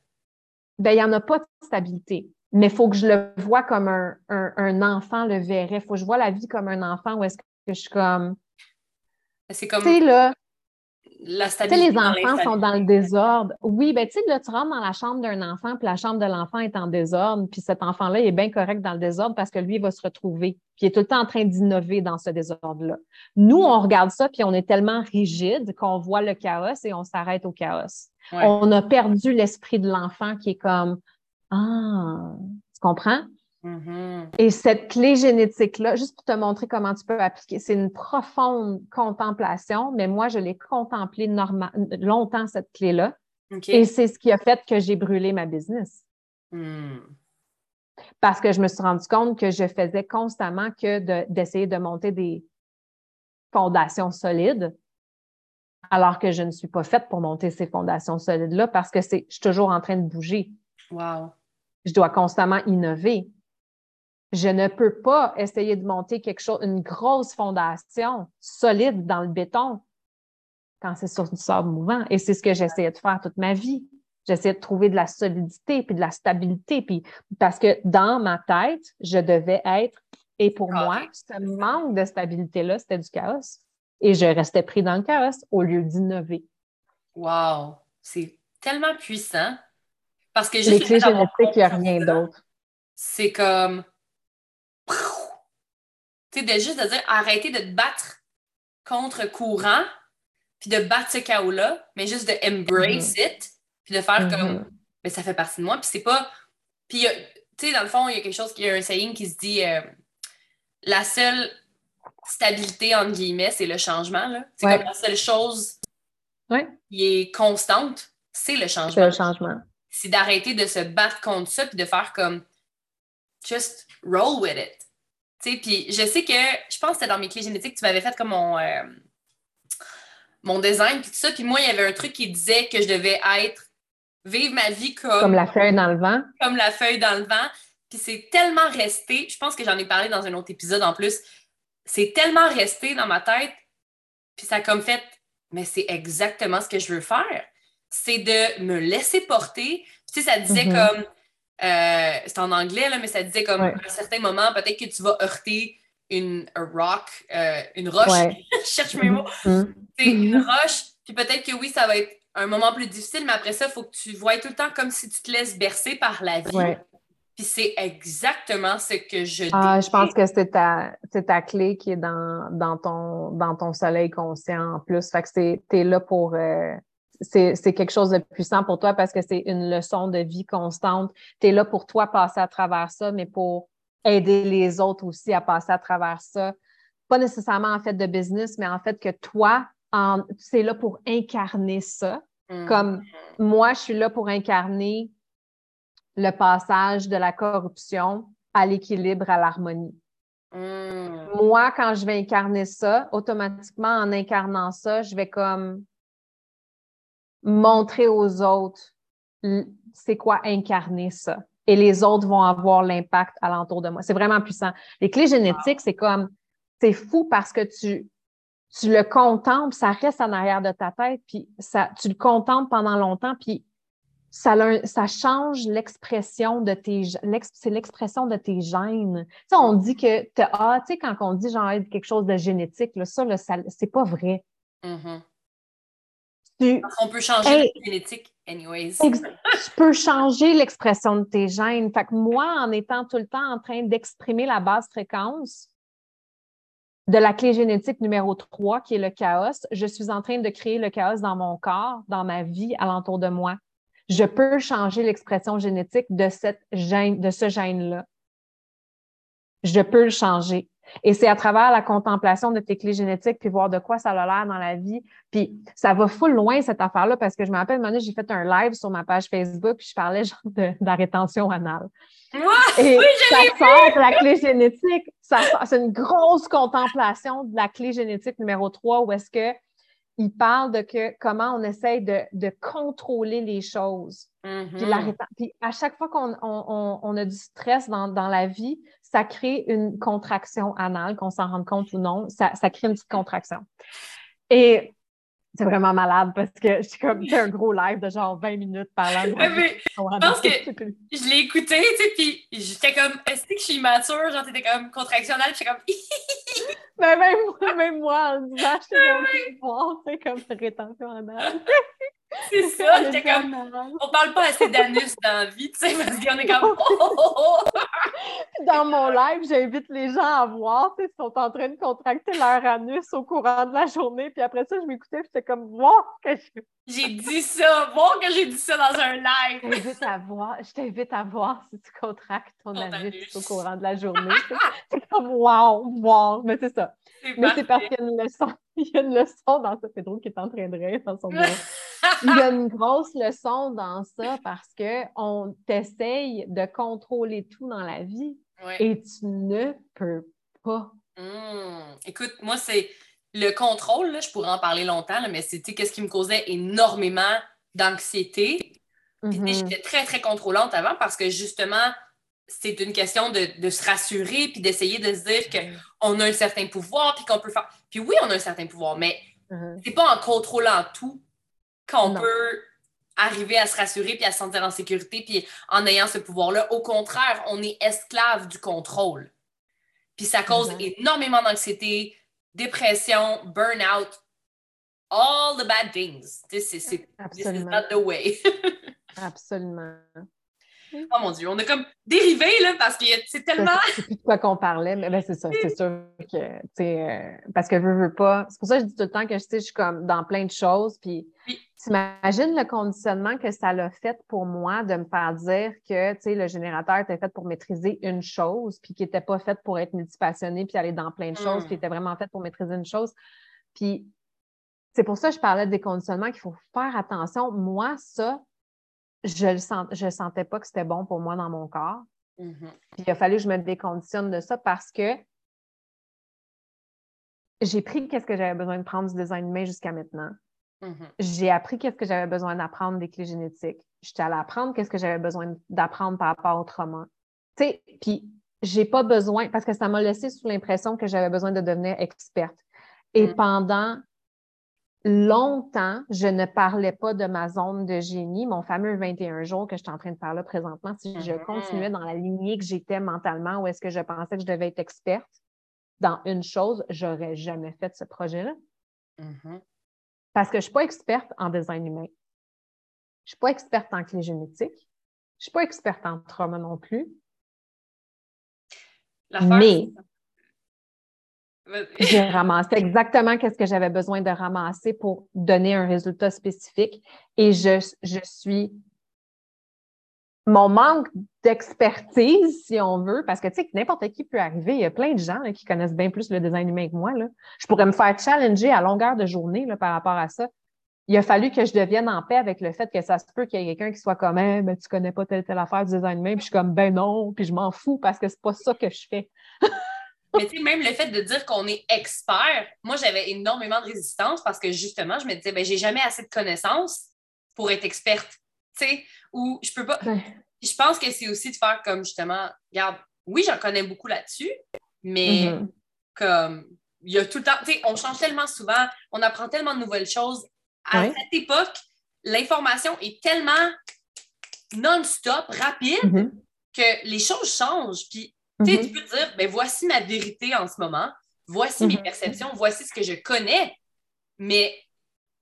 Ben, il n'y en a pas de stabilité, mais il faut que je le vois comme un, un, enfant le verrait. Il faut que je vois la vie comme un enfant où est-ce que je suis comme. C'est comme. Tu sais, là, la tu sais, les enfants sont dans le désordre. Oui, ben tu sais, là, tu rentres dans la chambre d'un enfant, puis la chambre de l'enfant est en désordre, puis cet enfant-là il est bien correct dans le désordre parce que lui, il va se retrouver, puis il est tout le temps en train d'innover dans ce désordre-là. Nous, on regarde ça, puis on est tellement rigide qu'on voit le chaos et on s'arrête au chaos. On a perdu l'esprit de l'enfant qui est comme Ah, tu comprends? Mm-hmm. Et cette clé génétique-là, juste pour te montrer comment tu peux appliquer, c'est une profonde contemplation, mais moi, je l'ai contemplée longtemps, cette clé-là. Et c'est ce qui a fait que j'ai brûlé ma business. Mm. Parce que je me suis rendu compte que je faisais constamment que d'essayer de, monter des fondations solides, alors que je ne suis pas faite pour monter ces fondations solides-là parce que c'est, je suis toujours en train de bouger. Wow. Je dois constamment innover je ne peux pas essayer de monter quelque chose, une grosse fondation solide dans le béton quand c'est sur du sable mouvant. Et c'est ce que j'essayais de faire toute ma vie. J'essayais de trouver de la solidité puis de la stabilité. Puis parce que dans ma tête, je devais être, et pour moi, ce manque de stabilité-là, c'était du chaos. Et je restais pris dans le chaos au lieu d'innover. Wow! C'est tellement puissant. Parce que Les clés génétiques, il n'y a rien d'autre. C'est comme tu sais, de juste de dire arrêter de te battre contre courant, puis de battre ce chaos-là, mais juste de embrace mm-hmm. it, puis de faire comme, mais mm-hmm. ben, ça fait partie de moi, puis c'est pas. Puis, tu sais, dans le fond, il y a quelque chose, il y a un saying qui se dit euh, la seule stabilité, entre guillemets, c'est le changement, là. C'est comme la seule chose qui est constante, c'est le changement. C'est le changement. C'est d'arrêter de se battre contre ça, puis de faire comme, just roll with it. Puis je sais que, je pense que c'était dans mes clés génétiques, tu m'avais fait comme mon, euh, mon design, puis tout ça. Puis moi, il y avait un truc qui disait que je devais être, vivre ma vie comme. Comme la feuille dans le vent. Comme la feuille dans le vent. Puis c'est tellement resté, je pense que j'en ai parlé dans un autre épisode en plus, c'est tellement resté dans ma tête, puis ça a comme fait, mais c'est exactement ce que je veux faire. C'est de me laisser porter. Puis tu sais, ça disait mm-hmm. comme euh, c'est en anglais, là, mais ça disait comme à un certain moment, peut-être que tu vas heurter une rock, euh, une roche. [laughs] je cherche mes mots. Mm-hmm. C'est une roche, puis peut-être que oui, ça va être un moment plus difficile, mais après ça, il faut que tu vois tout le temps comme si tu te laisses bercer par la vie. Puis c'est exactement ce que je ah, Je pense que c'est ta, ta clé qui est dans, dans, ton, dans ton soleil conscient en plus. Fait que tu es là pour. Euh, c'est quelque chose de puissant pour toi parce que c'est une leçon de vie constante. Tu es là pour toi passer à travers ça, mais pour aider les autres aussi à passer à travers ça. Pas nécessairement en fait de business, mais en fait que toi, c'est là pour incarner ça. Mm. Comme moi, je suis là pour incarner le passage de la corruption à l'équilibre, à l'harmonie. Hmm. Moi, quand je vais incarner ça, automatiquement, en incarnant ça, je vais comme montrer aux autres c'est quoi incarner ça. Et les autres vont avoir l'impact alentour de moi. C'est vraiment puissant. Les clés génétiques, c'est comme, c'est fou parce que tu, tu le contemples, ça reste en arrière de ta tête, puis ça, tu le contemples pendant longtemps, puis ça, ça change l'expression de tes c'est l'expression de tes gènes. Tu sais, on dit que ah, tu sais, quand on dit genre quelque chose de génétique, là, ça, là, c'est pas vrai. On peut changer la génétique, anyways. tu peux changer l'expression de tes gènes. Fait que moi, en étant tout le temps en train d'exprimer la basse fréquence de la clé génétique numéro 3, qui est le chaos, je suis en train de créer le chaos dans mon corps, dans ma vie, alentour de moi je peux changer l'expression génétique de, cette gène, de ce gène-là. Je peux le changer. Et c'est à travers la contemplation de tes clés génétiques, puis voir de quoi ça a l'air dans la vie. Puis ça va full loin, cette affaire-là, parce que je me rappelle, un j'ai fait un live sur ma page Facebook, puis je parlais genre de, la rétention anale. Et oui, ça sort de la clé génétique. c'est une grosse contemplation de la clé génétique numéro 3, où est-ce que il parle de que, comment on essaye de, contrôler les choses. Mm-hmm. puis, à chaque fois qu'on on, a du stress dans, la vie, ça crée une contraction anale, qu'on s'en rende compte ou non, ça, ça crée une petite contraction. Et c'est vraiment malade parce que j'ai comme fait un gros live de genre 20 minutes parlant de Je pense que [laughs] je l'ai écouté, tu sais, puis j'étais comme, est-ce que je suis immature? Genre, t'étais comme contractionnelle, j'étais comme. Mais [laughs] même moi, même moi, en disant, j'étais comme, wow, c'est comme rétention anale. [laughs] C'est ça, j'étais comme. On parle pas assez d'anus dans la vie, tu sais, parce qu'on est comme. Oh, oh, oh, dans mon live, j'invite les gens à voir, tu sais, ils sont en train de contracter leur anus au courant de la journée, puis après ça, je m'écoutais, puis j'étais comme, wow, que je. J'ai dit ça, voir que j'ai dit ça dans un live. Je t'invite à voir, je t'invite à voir si tu contractes ton, anus, au courant de la journée. c'est comme, wow, wow, mais c'est ça. Mais c'est parce qu'il y a une leçon, [laughs] il y a une leçon dans ça. Pedro qui est en train de rire dans son. [laughs] il y a une grosse leçon dans ça parce qu'on t'essaye de contrôler tout dans la vie et tu ne peux pas. Hum. Écoute, moi, c'est le contrôle, je pourrais en parler longtemps, mais c'était qu'est-ce qui me causait énormément d'anxiété? Mm-hmm. J'étais très, très contrôlante avant parce que justement, c'est une question de, se rassurer puis d'essayer de se dire qu'on a un certain pouvoir puis qu'on peut faire. Puis oui, on a un certain pouvoir, mais mm-hmm. c'est pas en contrôlant tout qu'on peut arriver à se rassurer puis à se sentir en sécurité puis en ayant ce pouvoir-là. Au contraire, on est esclave du contrôle. Puis ça cause énormément d'anxiété, dépression, burn-out, all the bad things. C'est not the way. [laughs] Absolument. Oh mon Dieu, on a comme dérivé, là, parce que c'est tellement. C'est plus de quoi qu'on parlait, mais ben, c'est ça, c'est sûr que, tu sais, euh, parce que je veux pas. C'est pour ça que je dis tout le temps que, je suis comme dans plein de choses, puis t'imagines le conditionnement que ça l'a fait pour moi de me faire dire que, tu sais, le générateur était fait pour maîtriser une chose, puis qu'il n'était pas fait pour être multipassionné, puis aller dans plein de choses, puis il hmm. était vraiment fait pour maîtriser une chose. Puis c'est pour ça que je parlais des conditionnements qu'il faut faire attention. Moi, ça, je je sentais pas que c'était bon pour moi dans mon corps. Mm-hmm. Puis il a fallu que je me déconditionne de ça parce que j'ai pris qu'est-ce que j'avais besoin de prendre du design humain jusqu'à maintenant. Mm-hmm. J'ai appris qu'est-ce que j'avais besoin d'apprendre des clés génétiques. J'étais allée apprendre qu'est-ce que j'avais besoin d'apprendre par rapport au trauma. Tu sais, puis j'ai pas besoin, parce que ça m'a laissé sous l'impression que j'avais besoin de devenir experte. Et mm. pendant longtemps, je ne parlais pas de ma zone de génie, mon fameux 21 jours que je suis en train de faire là présentement. Si je mm-hmm. continuais dans la lignée que j'étais mentalement, ou est-ce que je pensais que je devais être experte dans une chose, j'aurais jamais fait ce projet-là. Mm-hmm. Parce que je ne suis pas experte en design humain. Je ne suis pas experte en clé génétique. Je ne suis pas experte en trauma non plus. Mais j'ai ramassé exactement ce que j'avais besoin de ramasser pour donner un résultat spécifique. Et je, suis. Mon manque d'expertise, si on veut, parce que tu sais, n'importe qui peut arriver. Il y a plein de gens qui connaissent bien plus le design humain que moi. Là. Je pourrais me faire challenger à longueur de journée par rapport à ça. il a fallu que je devienne en paix avec le fait que ça se peut qu'il y ait quelqu'un qui soit comme hey, mais tu connais pas telle telle affaire du design même puis je suis comme ben non puis je m'en fous parce que c'est pas ça que je fais [laughs] mais tu sais même le fait de dire qu'on est expert moi j'avais énormément de résistance parce que justement je me disais ben j'ai jamais assez de connaissances pour être experte tu sais ou je peux pas je pense que c'est aussi de faire comme justement regarde oui j'en connais beaucoup là-dessus mais mm-hmm. comme il y a tout le temps, tu sais, on change tellement souvent, on apprend tellement de nouvelles choses à cette époque, l'information est tellement non-stop, rapide, mm-hmm. que les choses changent. Puis, tu mm-hmm. peux dire, ben voici ma vérité en ce moment, voici mes perceptions, voici ce que je connais. Mais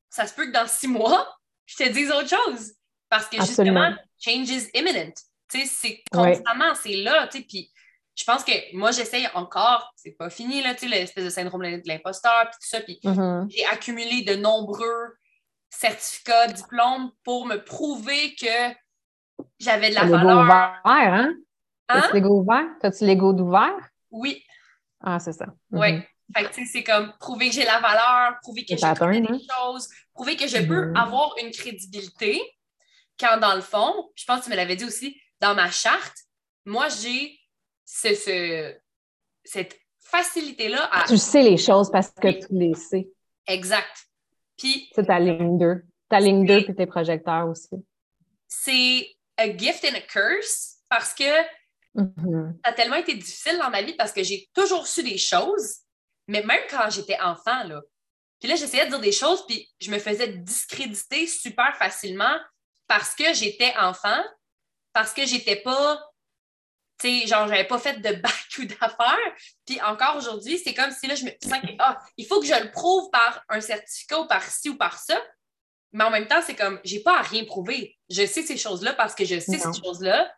ça se peut que dans six mois, [laughs] je te dise autre chose. Parce que justement, change is imminent. C'est constamment, c'est là, puis je pense que moi, j'essaye encore, c'est pas fini, là, l'espèce de syndrome de l'imposteur, puis tout ça, puis j'ai accumulé de nombreux certificat, diplôme pour me prouver que j'avais de la valeur. Ouvert, hein? hein? T'as-tu l'ego ouvert? T'as-tu l'ego d'ouvert? Oui. Ah, c'est ça. Oui. Mhm. Fait que, c'est comme prouver que j'ai la valeur, prouver que je connais des hein? choses, prouver que je peux mhm. avoir une crédibilité quand, dans le fond, je pense que tu me l'avais dit aussi, dans ma charte, moi, j'ai ce, cette facilité-là à... Tu sais les choses parce que tu les sais. Exact. C'est ta ligne 2. Ta ligne 2 puis tes projecteurs aussi. C'est a gift and a curse parce que mm-hmm. ça a tellement été difficile dans ma vie parce que j'ai toujours su des choses, mais même quand j'étais enfant, là. Puis là, j'essayais de dire des choses, puis je me faisais discréditer super facilement parce que j'étais enfant, parce que j'étais pas tu sais, genre, j'avais pas fait de [laughs] bac ou d'affaires. Puis encore aujourd'hui, c'est comme si là, je me sens que, ah, il faut que je le prouve par un certificat ou par ci ou par ça. Mais en même temps, c'est comme, j'ai pas à rien prouver. Je sais ces choses-là parce que je sais ces choses-là.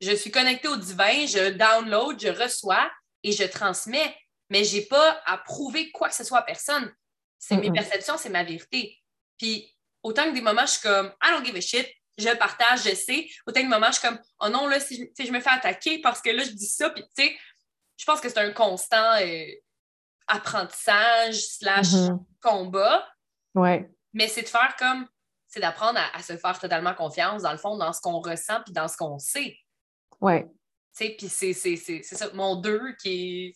Je suis connectée au divin, je download, je reçois et je transmets. Mais j'ai pas à prouver quoi que ce soit à personne. C'est mes perceptions, c'est ma vérité. Puis autant que des moments, je suis comme, I don't give a shit, je partage, je sais. Autant de moments, je suis comme, oh non, là, si je, me fais attaquer parce que là, je dis ça, puis tu sais, je pense que c'est un constant euh, apprentissage slash mm-hmm. combat. Ouais. Mais c'est de faire comme, c'est d'apprendre à, se faire totalement confiance, dans le fond, dans ce qu'on ressent puis dans ce qu'on sait. Ouais. Tu sais, puis c'est ça, mon deux qui est.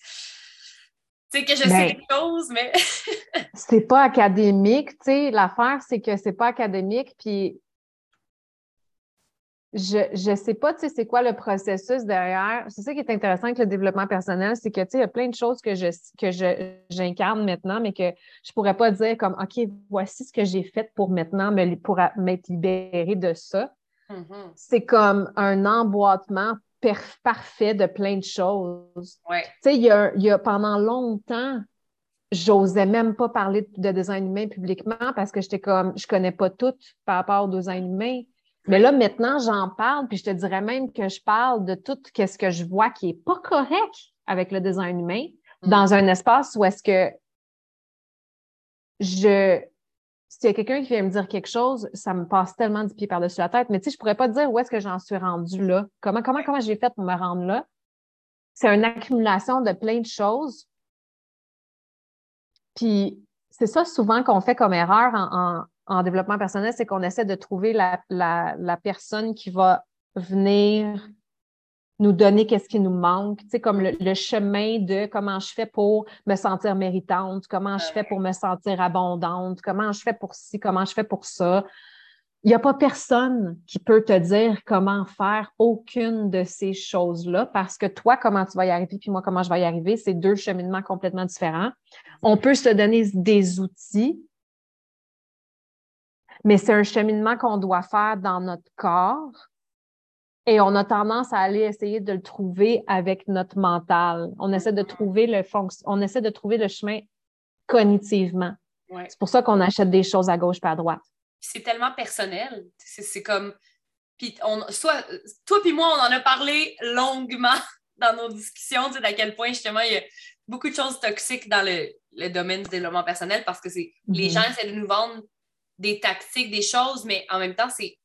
Tu sais, que je sais ben quelque chose, mais. [laughs] c'est pas académique, tu sais. L'affaire, c'est que c'est pas académique, puis je ne sais pas, tu sais, c'est quoi le processus derrière. C'est ça qui est intéressant avec le développement personnel, c'est que, tu sais, il y a plein de choses que je que j'incarne maintenant, mais que je pourrais pas dire comme, OK, voici ce que j'ai fait pour maintenant, me, pour m'être libérée de ça. Mm-hmm. C'est comme un emboîtement parfait de plein de choses. Ouais. Tu sais, il y a, y a pendant longtemps, j'osais même pas parler de design humain publiquement parce que j'étais comme, je connais pas tout par rapport au design humain. Mais là, maintenant, j'en parle, puis je te dirais même que je parle de tout ce que je vois qui n'est pas correct avec le design humain mm. dans un espace où est-ce que je. S'il y a quelqu'un qui vient me dire quelque chose, ça me passe tellement du pied par-dessus la tête. Mais tu sais, je pourrais pas dire où est-ce que j'en suis rendue là. Comment, comment, comment j'ai fait pour me rendre là? C'est une accumulation de plein de choses. Puis c'est ça souvent qu'on fait comme erreur en, en développement personnel, c'est qu'on essaie de trouver la, personne qui va venir nous donner qu'est-ce qui nous manque, tu comme le, chemin de comment je fais pour me sentir méritante, comment je fais pour me sentir abondante, comment je fais pour ci, comment je fais pour ça. Il n'y a pas personne qui peut te dire comment faire aucune de ces choses-là parce que toi, comment tu vas y arriver, puis moi, comment je vais y arriver, c'est deux cheminements complètement différents. On peut se donner des outils, mais c'est un cheminement qu'on doit faire dans notre corps et on a tendance à aller essayer de le trouver avec notre mental. On essaie de trouver le on essaie de trouver le chemin cognitivement. C'est pour ça qu'on achète des choses à gauche et à droite. C'est tellement personnel. C'est comme. Puis on, soit, toi puis moi, on en a parlé longuement [laughs] dans nos discussions, tu sais, à quel point justement il y a beaucoup de choses toxiques dans le, domaine du développement personnel parce que c'est les mm-hmm. gens essaient de nous vendre des tactiques, des choses, mais en même temps, c'est.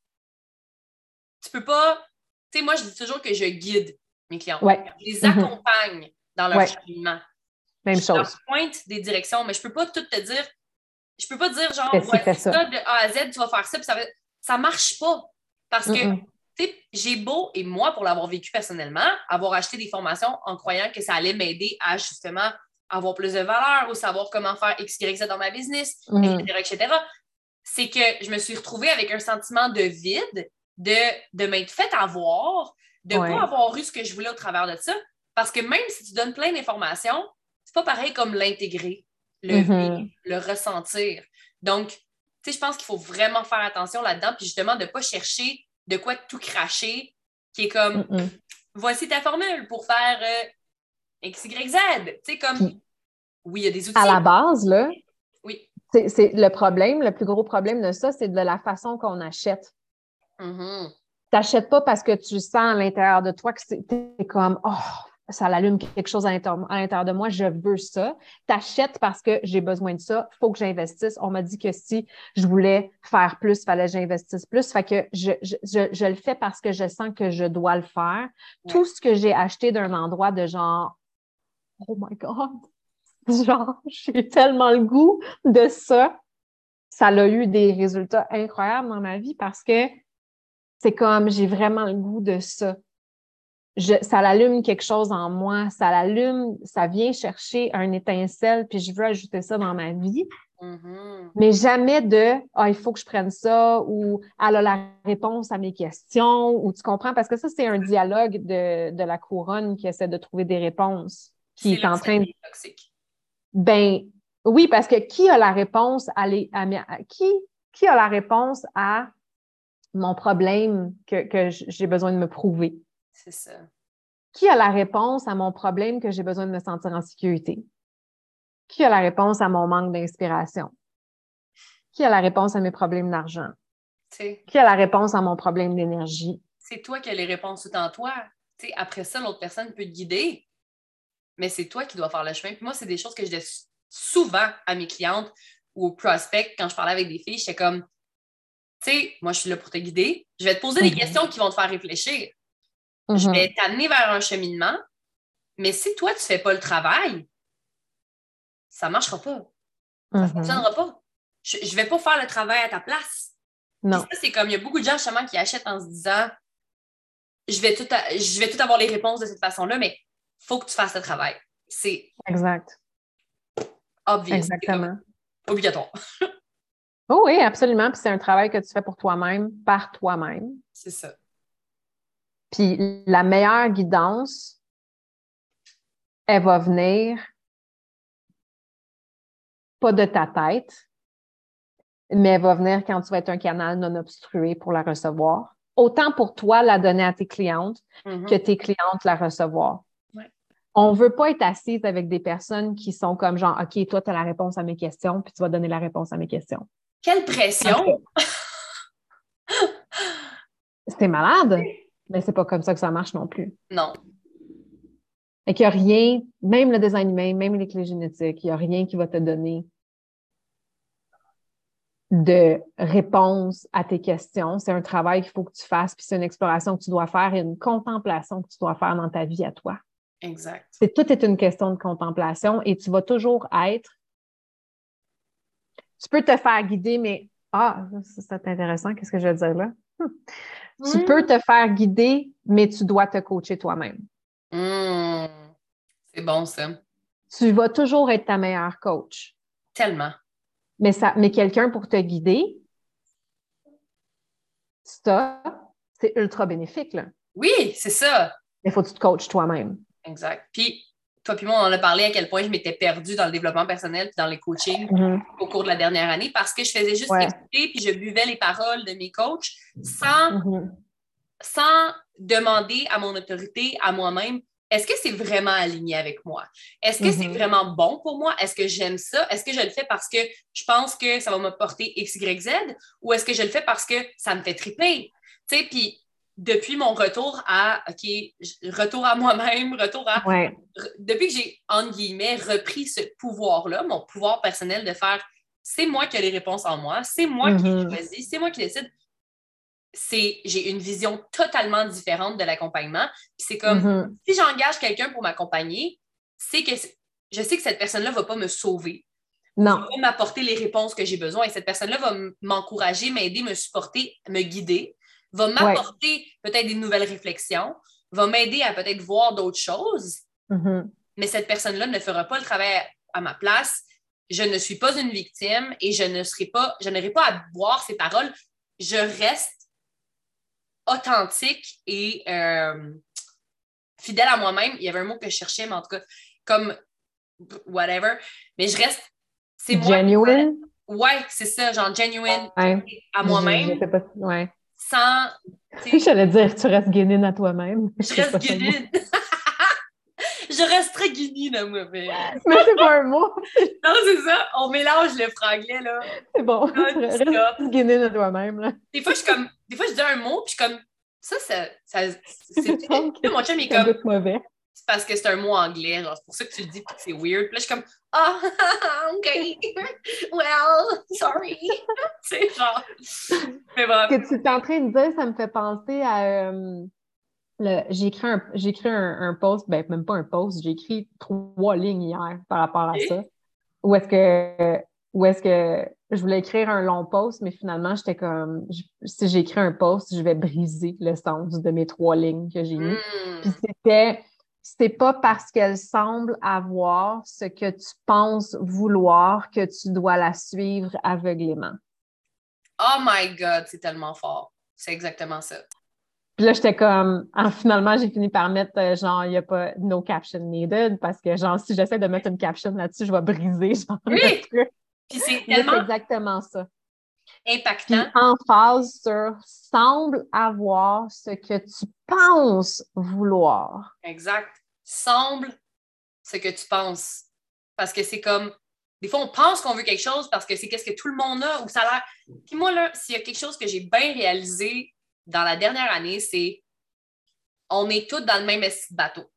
Tu peux pas. Tu sais, moi, je dis toujours que je guide mes clients. Je les mm-hmm. accompagne dans leur cheminement. Même chose. Je pointe des directions, mais je peux pas tout te dire Je peux pas dire genre, fais ça. ça. de A à Z, tu vas faire ça, puis ça va... Ça marche pas. Parce que, Mm-mm. tu sais, j'ai beau, et moi, pour l'avoir vécu personnellement, avoir acheté des formations en croyant que ça allait m'aider à justement avoir plus de valeur ou savoir comment faire X, Y, Z dans ma business, Mhm. etc., etc., c'est que je me suis retrouvée avec un sentiment de vide, de, de m'être fait avoir, de ne Ouais. pas avoir eu ce que je voulais au travers de ça. Parce que même si tu donnes plein d'informations, c'est pas pareil comme l'intégrer, le Mhm. vivre, le ressentir. Donc, tu sais, je pense qu'il faut vraiment faire attention là-dedans, puis justement de ne pas chercher de quoi tout cracher, qui est comme voici ta formule pour faire euh, X, Y, Z. Tu sais, comme oui, il y a des outils. À la base, là, Oui. c'est c'est le problème, le plus gros problème de ça, c'est de la façon qu'on achète. Mhm. T'achètes pas parce que tu sens à l'intérieur de toi que c'est t'es comme oh ça l'allume quelque chose à l'intérieur à l'intérieur de moi, je veux ça. T'achètes parce que j'ai besoin de ça, faut que j'investisse. On m'a dit que si je voulais faire plus, fallait que j'investisse plus. Fait que je, je, je, je le fais parce que je sens que je dois le faire. Ouais. Tout ce que j'ai acheté d'un endroit de genre Oh my God! [laughs] Genre, j'ai tellement le goût de ça. Ça a eu des résultats incroyables dans ma vie parce que c'est comme j'ai vraiment le goût de ça. Je, ça allume quelque chose en moi, ça l'allume, ça vient chercher un étincelle, puis je veux ajouter ça dans ma vie, Mhm. mais jamais de Ah, il faut que je prenne ça ou elle a la réponse à mes questions, ou tu comprends, parce que ça, c'est un dialogue de, de la couronne qui essaie de trouver des réponses, qui est là en train de toxique. ben oui, parce que qui a la réponse à, les, à mes- à- qui, qui a la réponse à mon problème que, j'ai besoin de me prouver? C'est ça. Qui a la réponse à mon problème que j'ai besoin de me sentir en sécurité? Qui a la réponse à mon manque d'inspiration? Qui a la réponse à mes problèmes d'argent? Qui a la réponse à mon problème d'énergie? c'est toi qui as les réponses tout en toi. Après ça, l'autre personne peut te guider, mais c'est toi qui dois faire le chemin. Puis moi, c'est des choses que je dis souvent à mes clientes ou aux prospects quand je parlais avec des filles. J'étais comme, tu sais, moi, je suis là pour te guider. Je vais te poser des Mhm. questions qui vont te faire réfléchir. Je Mhm. vais t'amener vers un cheminement, mais si toi, tu ne fais pas le travail, ça ne marchera pas. Ça ne Mhm. fonctionnera pas. Je ne vais pas faire le travail à ta place. Non. ça, c'est comme, il y a beaucoup de gens justement qui achètent en se disant je vais tout, je vais tout avoir les réponses de cette façon-là, mais il faut que tu fasses le travail. C'est Exact. obvious. Exactement. obligatoire. [laughs] Oh oui, absolument. Puis c'est un travail que tu fais pour toi-même, par toi-même. C'est ça. Puis la meilleure guidance, elle va venir pas de ta tête, mais elle va venir quand tu vas être un canal non obstrué pour la recevoir. Autant pour toi la donner à tes clientes Mhm. que tes clientes la recevoir. Ouais. On ne veut pas être assise avec des personnes qui sont comme genre, OK, toi, tu as la réponse à mes questions, puis tu vas donner la réponse à mes questions. Quelle pression! C'est malade, mais c'est pas comme ça que ça marche non plus. Non. Fait qu'il n'y a rien, même le design humain, même les clés génétiques, il n'y a rien qui va te donner de réponse à tes questions. C'est un travail qu'il faut que tu fasses, puis c'est une exploration que tu dois faire et une contemplation que tu dois faire dans ta vie à toi. Exact. C'est tout est une question de contemplation et tu vas toujours être. Tu peux te faire guider, mais ah, ça, c'est intéressant. Qu'est-ce que je veux dire là? Hmm. Tu Mm. peux te faire guider, mais tu dois te coacher toi-même. Mm. C'est bon, ça. Tu vas toujours être ta meilleure coach. Tellement. Mais, ça, mais quelqu'un pour te guider, ça, c'est ultra bénéfique. Là. Oui, c'est ça. Il faut que tu te coaches toi-même. Exact. Puis, toi puis moi, on en a parlé à quel point je m'étais perdue dans le développement personnel puis dans les coachings au cours de la dernière année parce que je faisais juste Ouais. écouter puis je buvais les paroles de mes coachs sans, Mhm. sans demander à mon autorité, à moi-même, est-ce que c'est vraiment aligné avec moi? Est-ce que c'est Mhm. vraiment bon pour moi? Est-ce que j'aime ça? Est-ce que je le fais parce que je pense que ça va me porter X, Y, Z? Ou est-ce que je le fais parce que ça me fait triper? Tu sais, puis depuis mon retour à, OK, retour à moi-même, retour à Ouais. re- depuis que j'ai, entre guillemets, repris ce pouvoir-là, mon pouvoir personnel de faire c'est moi qui ai les réponses en moi, c'est moi qui Mhm. choisis, c'est moi qui décide, c'est, j'ai une vision totalement différente de l'accompagnement. Puis c'est comme, Mhm. si j'engage quelqu'un pour m'accompagner, c'est que je sais que cette personne-là ne va pas me sauver, Non. va m'apporter les réponses que j'ai besoin. Et cette personne-là va m'encourager, m'aider, me supporter, me guider, va m'apporter peut-être des nouvelles réflexions, va m'aider à peut-être voir d'autres choses. Mm-hmm. Mais cette personne-là ne fera pas le travail à ma place. Je ne suis pas une victime et je ne serai pas, je n'aurai pas à boire ses paroles. Je reste authentique et euh, fidèle à moi-même. Il y avait un mot que je cherchais, mais en tout cas, comme whatever. Mais je reste. C'est moi. Genuine? Ouais, c'est ça, genre genuine à moi-même. Ouais. Sans. [laughs] J'allais dire, tu restes guénine à toi-même. Je reste guénine. [laughs] je reste très guinine à moi-même. [laughs] Mais c'est pas un mot. non, c'est ça. On mélange le franglais, là. C'est bon. Tu restes guénine à toi-même, là. Des fois, je comme. Des fois, je dis un mot, puis je suis comme. Ça, ça. ça c'est. Mon chum est comme. mauvais c'est parce que c'est un mot anglais. C'est pour ça que tu le dis que c'est weird. Puis là, je suis comme, ah, oh, [laughs] OK, well, sorry. [laughs] c'est genre. Mais bon. Ce que tu es en train de dire, ça me fait penser à. Euh, j'ai écrit, un, écrit un, post, ben même pas un post, j'ai écrit trois lignes hier par rapport à ça. Où est-ce que, où est-ce que je voulais écrire un long post, mais finalement, j'étais comme, si j'écris un post, je vais briser le sens de mes trois lignes que j'ai mis. Hmm. Puis c'était, c'est pas parce qu'elle semble avoir ce que tu penses vouloir que tu dois la suivre aveuglément. Oh my God, c'est tellement fort. C'est exactement ça. Puis là, j'étais comme, ah, finalement, j'ai fini par mettre, euh, genre, il n'y a pas no caption needed parce que, genre, si j'essaie de mettre une caption là-dessus, je vais briser, [laughs] genre, oui! Puis c'est tellement... exactement ça. Impactant. Puis en phase sur semble avoir ce que tu penses vouloir. Exact. Semble ce que tu penses. Parce que c'est comme, des fois, on pense qu'on veut quelque chose parce que c'est qu'est-ce que tout le monde a ou ça a l'air. Puis moi, là, s'il y a quelque chose que j'ai bien réalisé dans la dernière année, c'est on est tous dans le même bateau.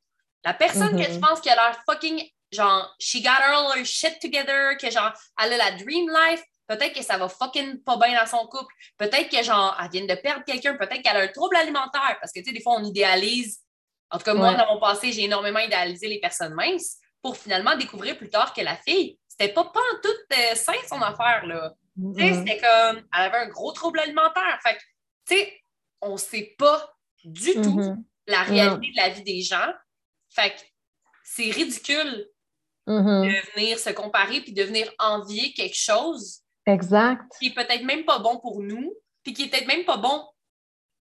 La personne que tu mm-hmm. penses qui a l'air fucking, genre, she got all her shit together, que genre, elle a la dream life, peut-être que ça va fucking pas bien dans son couple, peut-être que genre, elle vient de perdre quelqu'un, peut-être qu'elle a un trouble alimentaire, parce que tu sais, des fois, on idéalise. En tout cas, moi, dans mon passé, j'ai énormément idéalisé les personnes minces pour finalement découvrir plus tard que la fille, c'était pas, pas en toute euh, sain son affaire, là. Tu sais, c'était comme, elle avait un gros trouble alimentaire. Fait que, tu sais, on sait pas du tout mm-hmm. la réalité de la vie des gens. Fait que c'est ridicule mm-hmm. de venir se comparer puis de venir envier quelque chose Exact. Qui est peut-être même pas bon pour nous, puis qui est peut-être même pas bon,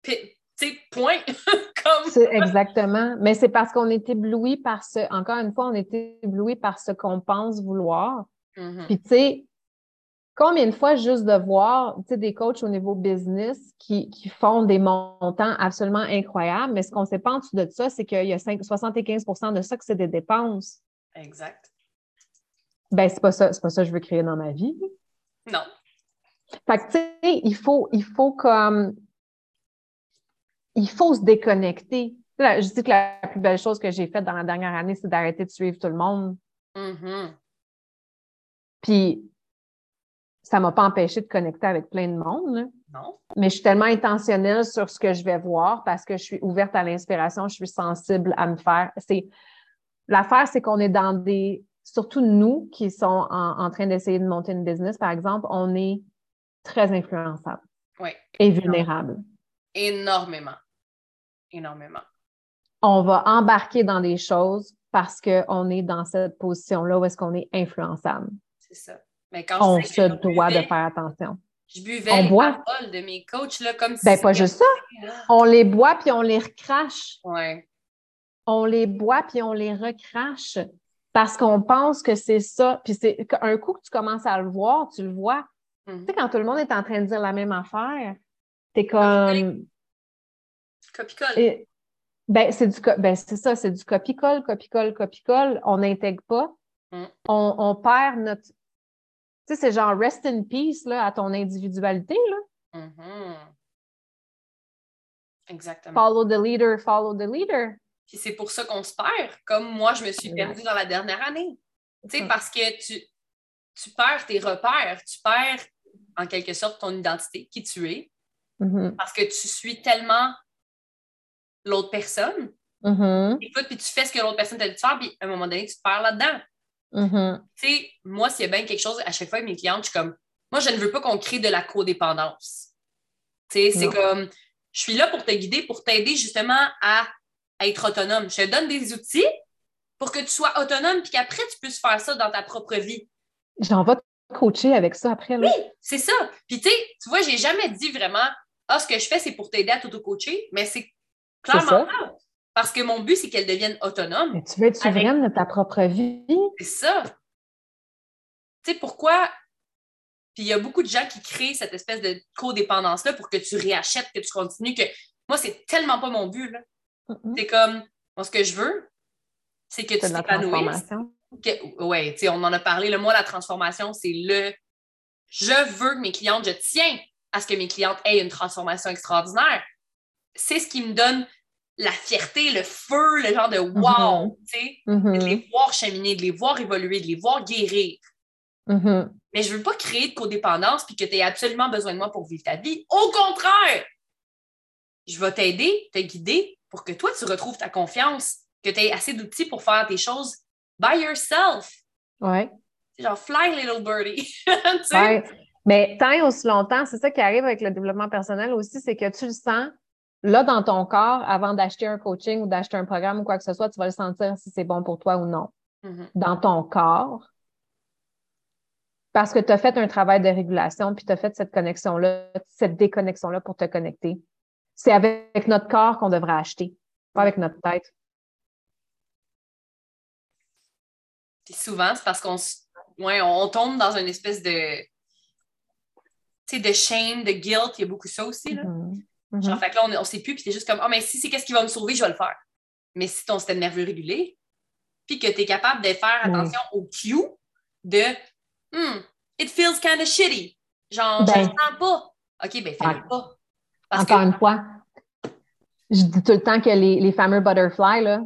tu sais, point. [laughs] Comme... Exactement. Mais c'est parce qu'on est ébloui par ce, encore une fois, on est ébloui par ce qu'on pense vouloir. Mm-hmm. Puis, tu sais, combien de fois juste de voir tu sais, des coachs au niveau business qui, qui font des montants absolument incroyables, mais ce qu'on ne sait pas en dessous de ça, c'est qu'il y a 5, 75% de ça que c'est des dépenses. Exact. Ben, c'est pas ça, c'est pas ça que je veux créer dans ma vie. Non. Fait que, tu sais, il faut, il faut comme. Il faut se déconnecter. je dis que la plus belle chose que j'ai faite dans la dernière année, c'est d'arrêter de suivre tout le monde. Mm-hmm. Puis, ça ne m'a pas empêché de connecter avec plein de monde. Non. Mais je suis tellement intentionnelle sur ce que je vais voir parce que je suis ouverte à l'inspiration, je suis sensible à me faire. C'est l'affaire, c'est qu'on est dans des surtout nous qui sommes en, train d'essayer de monter une business, par exemple, on est très influençable et vulnérable. Énormément. Énormément. On va embarquer dans des choses parce qu'on est dans cette position-là où est-ce qu'on est influençable. C'est ça. Mais quand on se doit de faire attention. Je buvais on les boit. paroles de mes coachs là, comme si ben, pas juste ça. On les boit puis on les recrache. Ouais. On les boit puis on les recrache parce qu'on pense que c'est ça. Puis c'est un coup que tu commences à le voir, tu le vois. Mhm. Tu sais, quand tout le monde est en train de dire la même affaire, t'es comme. Copie-colle. Ben, c'est du ben, c'est ça, c'est du copie-colle, copie-colle, copie-colle. On n'intègre pas. Mhm. On, perd notre. Tu sais, c'est genre rest in peace là, à ton individualité. Là. Mhm. Exactement. Follow the leader, follow the leader. Puis c'est pour ça qu'on se perd, comme moi, je me suis perdue dans la dernière année. Tu sais, parce que tu, tu perds tes repères, tu perds en quelque sorte ton identité, qui tu es, mm-hmm. parce que tu suis tellement l'autre personne. Mm-hmm. Écoute, puis tu fais ce que l'autre personne t'a dit de faire, puis à un moment donné, tu te perds là-dedans. Mhm. Tu sais, moi, s'il y a bien quelque chose, à chaque fois, mes clientes, je suis comme, moi, je ne veux pas qu'on crée de la codépendance. Tu sais, c'est comme, je suis là pour te guider, pour t'aider justement à, à être autonome. Je te donne des outils pour que tu sois autonome puis qu'après, tu puisses faire ça dans ta propre vie. J'en vais te coacher avec ça après. Là. C'est ça. Puis tu sais, tu vois, j'ai jamais dit vraiment, ah, ce que je fais, c'est pour t'aider à t'auto-coacher, mais c'est clairement ça. Parce que mon but, c'est qu'elle devienne autonome. Mais tu veux être Avec- souveraine de ta propre vie? C'est ça. Tu sais, pourquoi? Puis il y a beaucoup de gens qui créent cette espèce de codépendance-là pour que tu réachètes, que tu continues, que moi, c'est tellement pas mon but. là. Mhm. C'est comme, moi, ce que je veux, c'est que tu C'est t'épanouisses. ouais, tu sais, on en a parlé. Le moi, la transformation, c'est le. Je veux que mes clientes, je tiens à ce que mes clientes aient une transformation extraordinaire. C'est ce qui me donne la fierté, le feu, le genre de wow, tu sais, Mhm. de les voir cheminer, de les voir évoluer, de les voir guérir. Mais je veux pas créer de codépendance puis que tu aies absolument besoin de moi pour vivre ta vie. Au contraire! Je vais t'aider, te guider pour que toi, tu retrouves ta confiance, que tu aies assez d'outils pour faire tes choses by yourself. Ouais. C'est genre fly little birdie. [laughs] Tu sais? Ouais. Mais tant et aussi longtemps, c'est ça qui arrive avec le développement personnel aussi, c'est que tu le sens là dans ton corps avant d'acheter un coaching ou d'acheter un programme ou quoi que ce soit, tu vas le sentir si c'est bon pour toi ou non. Mhm. Dans ton corps. Parce que tu as fait un travail de régulation, puis tu as fait cette connexion-là, cette déconnexion-là pour te connecter. C'est avec notre corps qu'on devrait acheter, pas avec notre tête. Puis souvent, c'est parce qu'on ouais, on tombe dans une espèce de tu sais, de shame, de guilt, il y a beaucoup ça aussi. Là. Mhm. Mhm. Genre, fait que là, on, on sait plus, puis t'es juste comme, ah, mais si c'est qu'est-ce qui va me sauver, je vais le faire. Mais si ton système nerveux régulé, puis que tu es capable de faire Oui. attention au cue de, hmm, it feels kind of shitty. Genre, je Ben. le sens pas. OK, ben, fais-le Ouais. pas. Parce Encore que, une fois, je dis tout le temps que les, les fameux butterflies, là,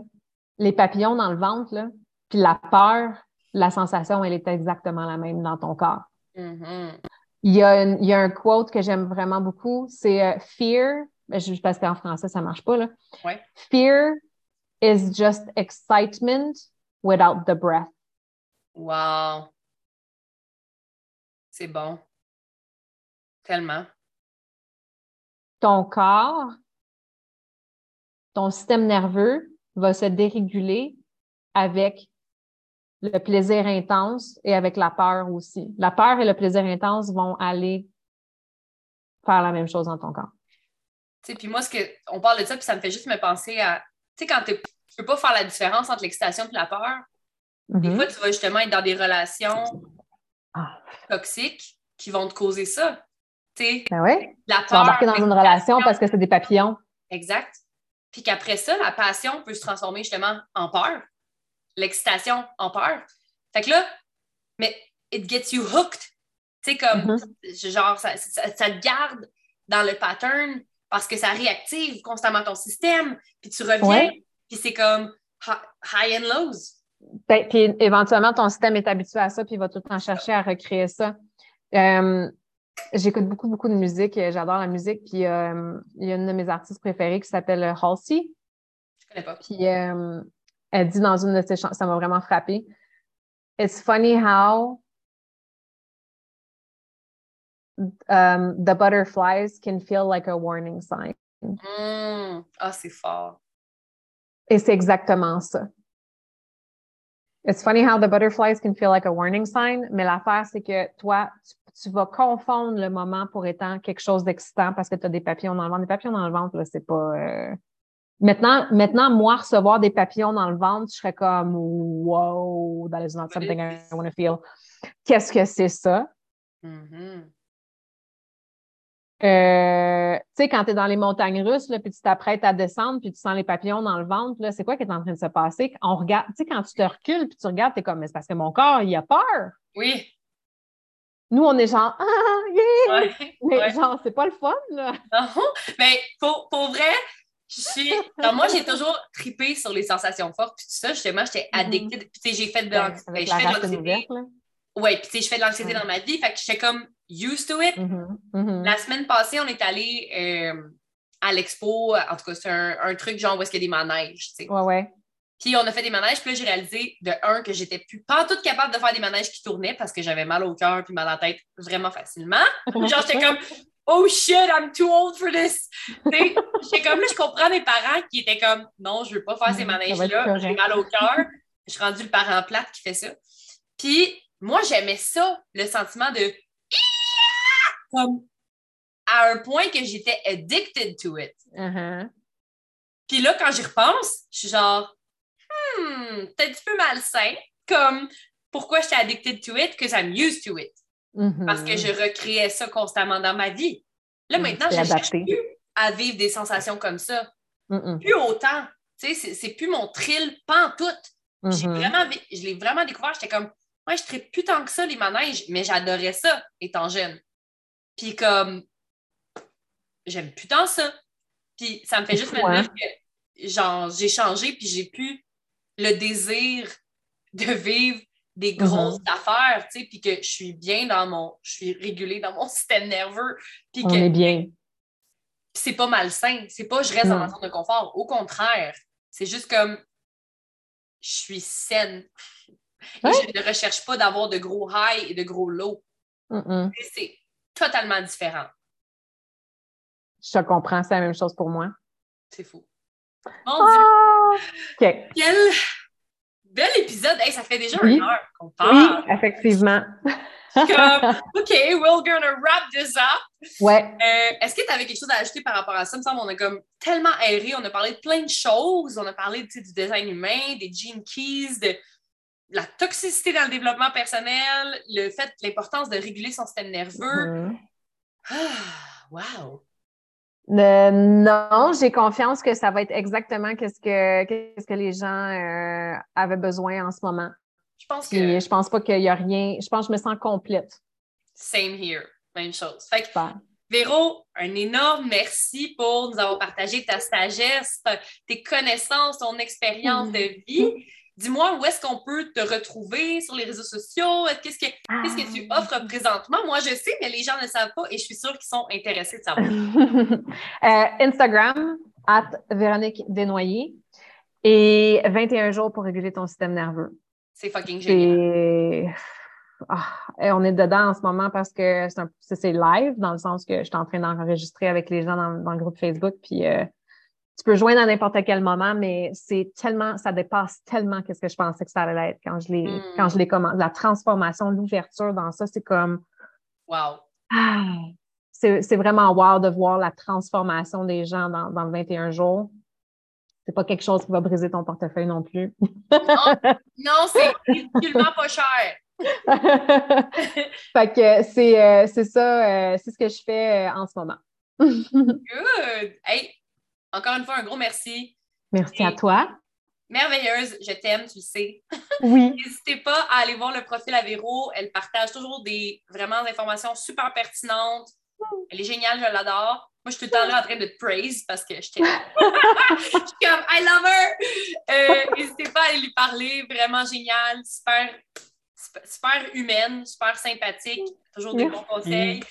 les papillons dans le ventre, là, puis la peur, la sensation, elle est exactement la même dans ton corps. Mhm. Il y a, une- il y a un quote que j'aime vraiment beaucoup, c'est euh, Fear, ben, je, parce qu'en français, ça marche pas, là. Ouais. Fear is just excitement without the breath. Wow. C'est bon. Tellement. Ton corps, ton système nerveux va se déréguler avec le plaisir intense et avec la peur aussi. La peur et le plaisir intense vont aller faire la même chose dans ton corps. Tu sais, puis moi, ce que, on parle de ça, puis ça me fait juste me penser à, tu sais, quand tu peux pas faire la différence entre l'excitation et la peur, des Mhm. fois, tu vas justement être dans des relations Ah. toxiques qui vont te causer ça. Tu Ben ouais. la Tu vas peur. embarquer dans une relation parce que c'est des papillons. Exact. Puis qu'après ça, la passion peut se transformer justement en peur. L'excitation en peur. Fait que là, mais it gets you hooked. Tu sais, comme, Mhm. genre, ça, ça, ça te garde dans le pattern parce que ça réactive constamment ton système. Puis tu reviens, Ouais. puis c'est comme hi- high and lows. Ben, Puis éventuellement, ton système est habitué à ça, puis il va tout le temps chercher à recréer ça. Euh, J'écoute beaucoup, beaucoup de musique. J'adore la musique. Puis euh, il y a une de mes artistes préférées qui s'appelle Halsey. Je connais pas. Puis euh, elle dit dans une de ses chansons, ça m'a vraiment frappé. It's funny how um, the butterflies can feel like a warning sign. Hmm. Ah, c'est fort. Et c'est exactement ça. It's funny how the butterflies can feel like a warning sign, mais l'affaire, c'est que toi, tu, tu vas confondre le moment pour étant quelque chose d'excitant parce que tu as des papillons dans le ventre. Des papillons dans le ventre, là, c'est pas. euh, Maintenant, maintenant, moi, recevoir des papillons dans le ventre, je serais comme Wow, that is not something I want to feel. Qu'est-ce que c'est ça? Mhm. Euh, tu sais, quand tu es dans les montagnes russes, là, puis tu t'apprêtes à descendre, puis tu sens les papillons dans le ventre, là, c'est quoi qui est en train de se passer? On regarde, tu sais, quand tu te recules, puis tu regardes, tu es comme, mais c'est parce que mon corps, il a peur. Oui. Nous, on est genre, ah, yeah! Ouais. Mais Ouais. genre, c'est pas le fun, là. Non, mais pour, pour vrai, je non, moi, j'ai toujours tripé sur les sensations fortes. Puis tout ça, justement, j'étais addicted. Puis tu sais, j'ai fait de l'anxiété. Mhm. Ben, Avec je la fais de l'anxiété. Ouais, puis tu sais, je fais de l'anxiété Mhm. dans ma vie. Fait que j'étais comme used to it. Mhm, mhm. La semaine passée, on est allé euh, à l'expo. En tout cas, c'est un, un truc genre où est-ce qu'il y a des manèges, tu sais. Ouais, ouais. Puis on a fait des manèges, puis là, j'ai réalisé de un que j'étais plus pas toute capable de faire des manèges qui tournaient parce que j'avais mal au cœur puis mal à la tête vraiment facilement. [laughs] Genre, j'étais comme Oh shit, I'm too old for this. J'étais comme là, je comprends mes parents qui étaient comme Non, je veux pas faire ces manèges-là, j'ai mal au cœur. Je suis rendue le parent plate qui fait ça. Puis moi, j'aimais ça, le sentiment de comme à un point que j'étais addicted to it. Uh-huh. Puis là, quand j'y repense, je suis genre hmm, peut-être un petit peu malsain, comme pourquoi j'étais addicted to it, because I'm used to it. Mm-hmm. Parce que je recréais ça constamment dans ma vie. Là, Mm, maintenant, je ne cherche plus à vivre des sensations comme ça. Plus autant. Tu sais, c'est- c'est plus mon thrill pantoute. J'ai Mhm. vraiment, je l'ai vraiment découvert. J'étais comme, ouais, je ne plus tant que ça, les manèges, mais j'adorais ça étant jeune. Puis comme, j'aime plus tant ça. Puis ça me fait juste me hein? dire que genre, j'ai changé, puis j'ai plus le désir de vivre des Mhm. grosses affaires, tu sais, puis que je suis bien dans mon, je suis régulée dans mon [laughs] système nerveux, puis que est bien. c'est pas malsain. C'est pas je reste dans ma zone de confort. Au contraire, c'est juste comme je suis saine. Et je ne recherche pas d'avoir de gros highs et de gros lows. C'est totalement différent. Je te comprends, c'est la même chose pour moi. C'est fou. Mon Dieu, Ah! OK. quel bel épisode! Hey, ça fait déjà Oui. une heure qu'on Oui, parle. effectivement. Comme, [laughs] OK, we're gonna wrap this up. Ouais. Euh, Est-ce que tu avais quelque chose à ajouter par rapport à ça? Il me semble qu'on a comme tellement aéré, on a parlé de plein de choses, on a parlé du design humain, des gene keys, de la toxicité dans le développement personnel, le fait, l'importance de réguler son système nerveux. Mhm. Ah, wow! Euh, non, j'ai confiance que ça va être exactement qu'est-ce que, qu'est-ce que les gens euh, avaient besoin en ce moment. Je pense Puis que je pense pas qu'il y a rien. Je pense que je me sens complète. same here, même chose. Fait que. Véro, un énorme merci pour nous avoir partagé ta sagesse, tes connaissances, ton expérience de vie. Dis-moi où est-ce qu'on peut te retrouver sur les réseaux sociaux? Qu'est-ce que, qu'est-ce que tu offres présentement? Moi, je sais, mais les gens ne savent pas et je suis sûre qu'ils sont intéressés de savoir. [laughs] Euh, Instagram, at Véronique Desnoyers. Et 21 jours pour réguler ton système nerveux. C'est fucking génial. Ah, et on est dedans en ce moment parce que c'est un- c'est live, dans le sens que je suis en train d'enregistrer avec les gens dans, dans le groupe Facebook. Puis euh, tu peux joindre à n'importe quel moment, mais c'est tellement, ça dépasse tellement qu'est-ce que je pensais que ça allait être quand je l'ai quand je l'ai commencé. La transformation, l'ouverture dans ça, c'est comme Wow. ah, c'est c'est vraiment wow de voir la transformation des gens dans, dans le 21 jours. C'est pas quelque chose qui va briser ton portefeuille non plus. Non, [laughs] c'est ridiculement pas cher. fait que c'est euh, c'est ça, euh, c'est ce que je fais euh, en ce moment. [laughs] Good. Hey, encore une fois, un gros merci. Merci à toi. Merveilleuse, je t'aime, tu le sais. [laughs] Oui. N'hésitez pas à aller voir le profil à Véro. Elle partage toujours des vraiment des informations super pertinentes. Elle est géniale, je l'adore. Moi, je suis tout le temps là en train de te praise parce que je t'aime. [laughs] [laughs] je suis comme I love her. Euh, N'hésitez pas à aller lui parler. Vraiment génial, super, super, super humaine, super sympathique. Toujours des bons conseils.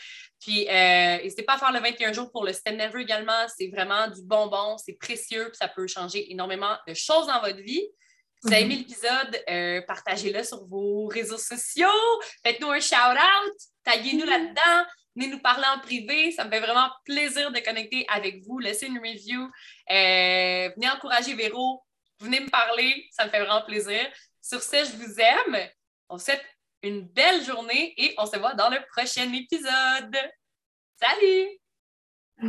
Puis, euh, n'hésitez pas à faire le 21 jours pour le système nerveux également. C'est vraiment du bonbon, c'est précieux, puis ça peut changer énormément de choses dans votre vie. Si vous avez aimé l'épisode, euh, partagez-le sur vos réseaux sociaux. Faites-nous un shout-out. Taguez-nous là-dedans. Venez nous parler en privé. Ça me fait vraiment plaisir de connecter avec vous. Laissez une review. Euh, venez encourager Véro. Venez me parler. Ça me fait vraiment plaisir. Sur ce, je vous aime. On souhaite une belle journée et on se voit dans le prochain épisode. Salut!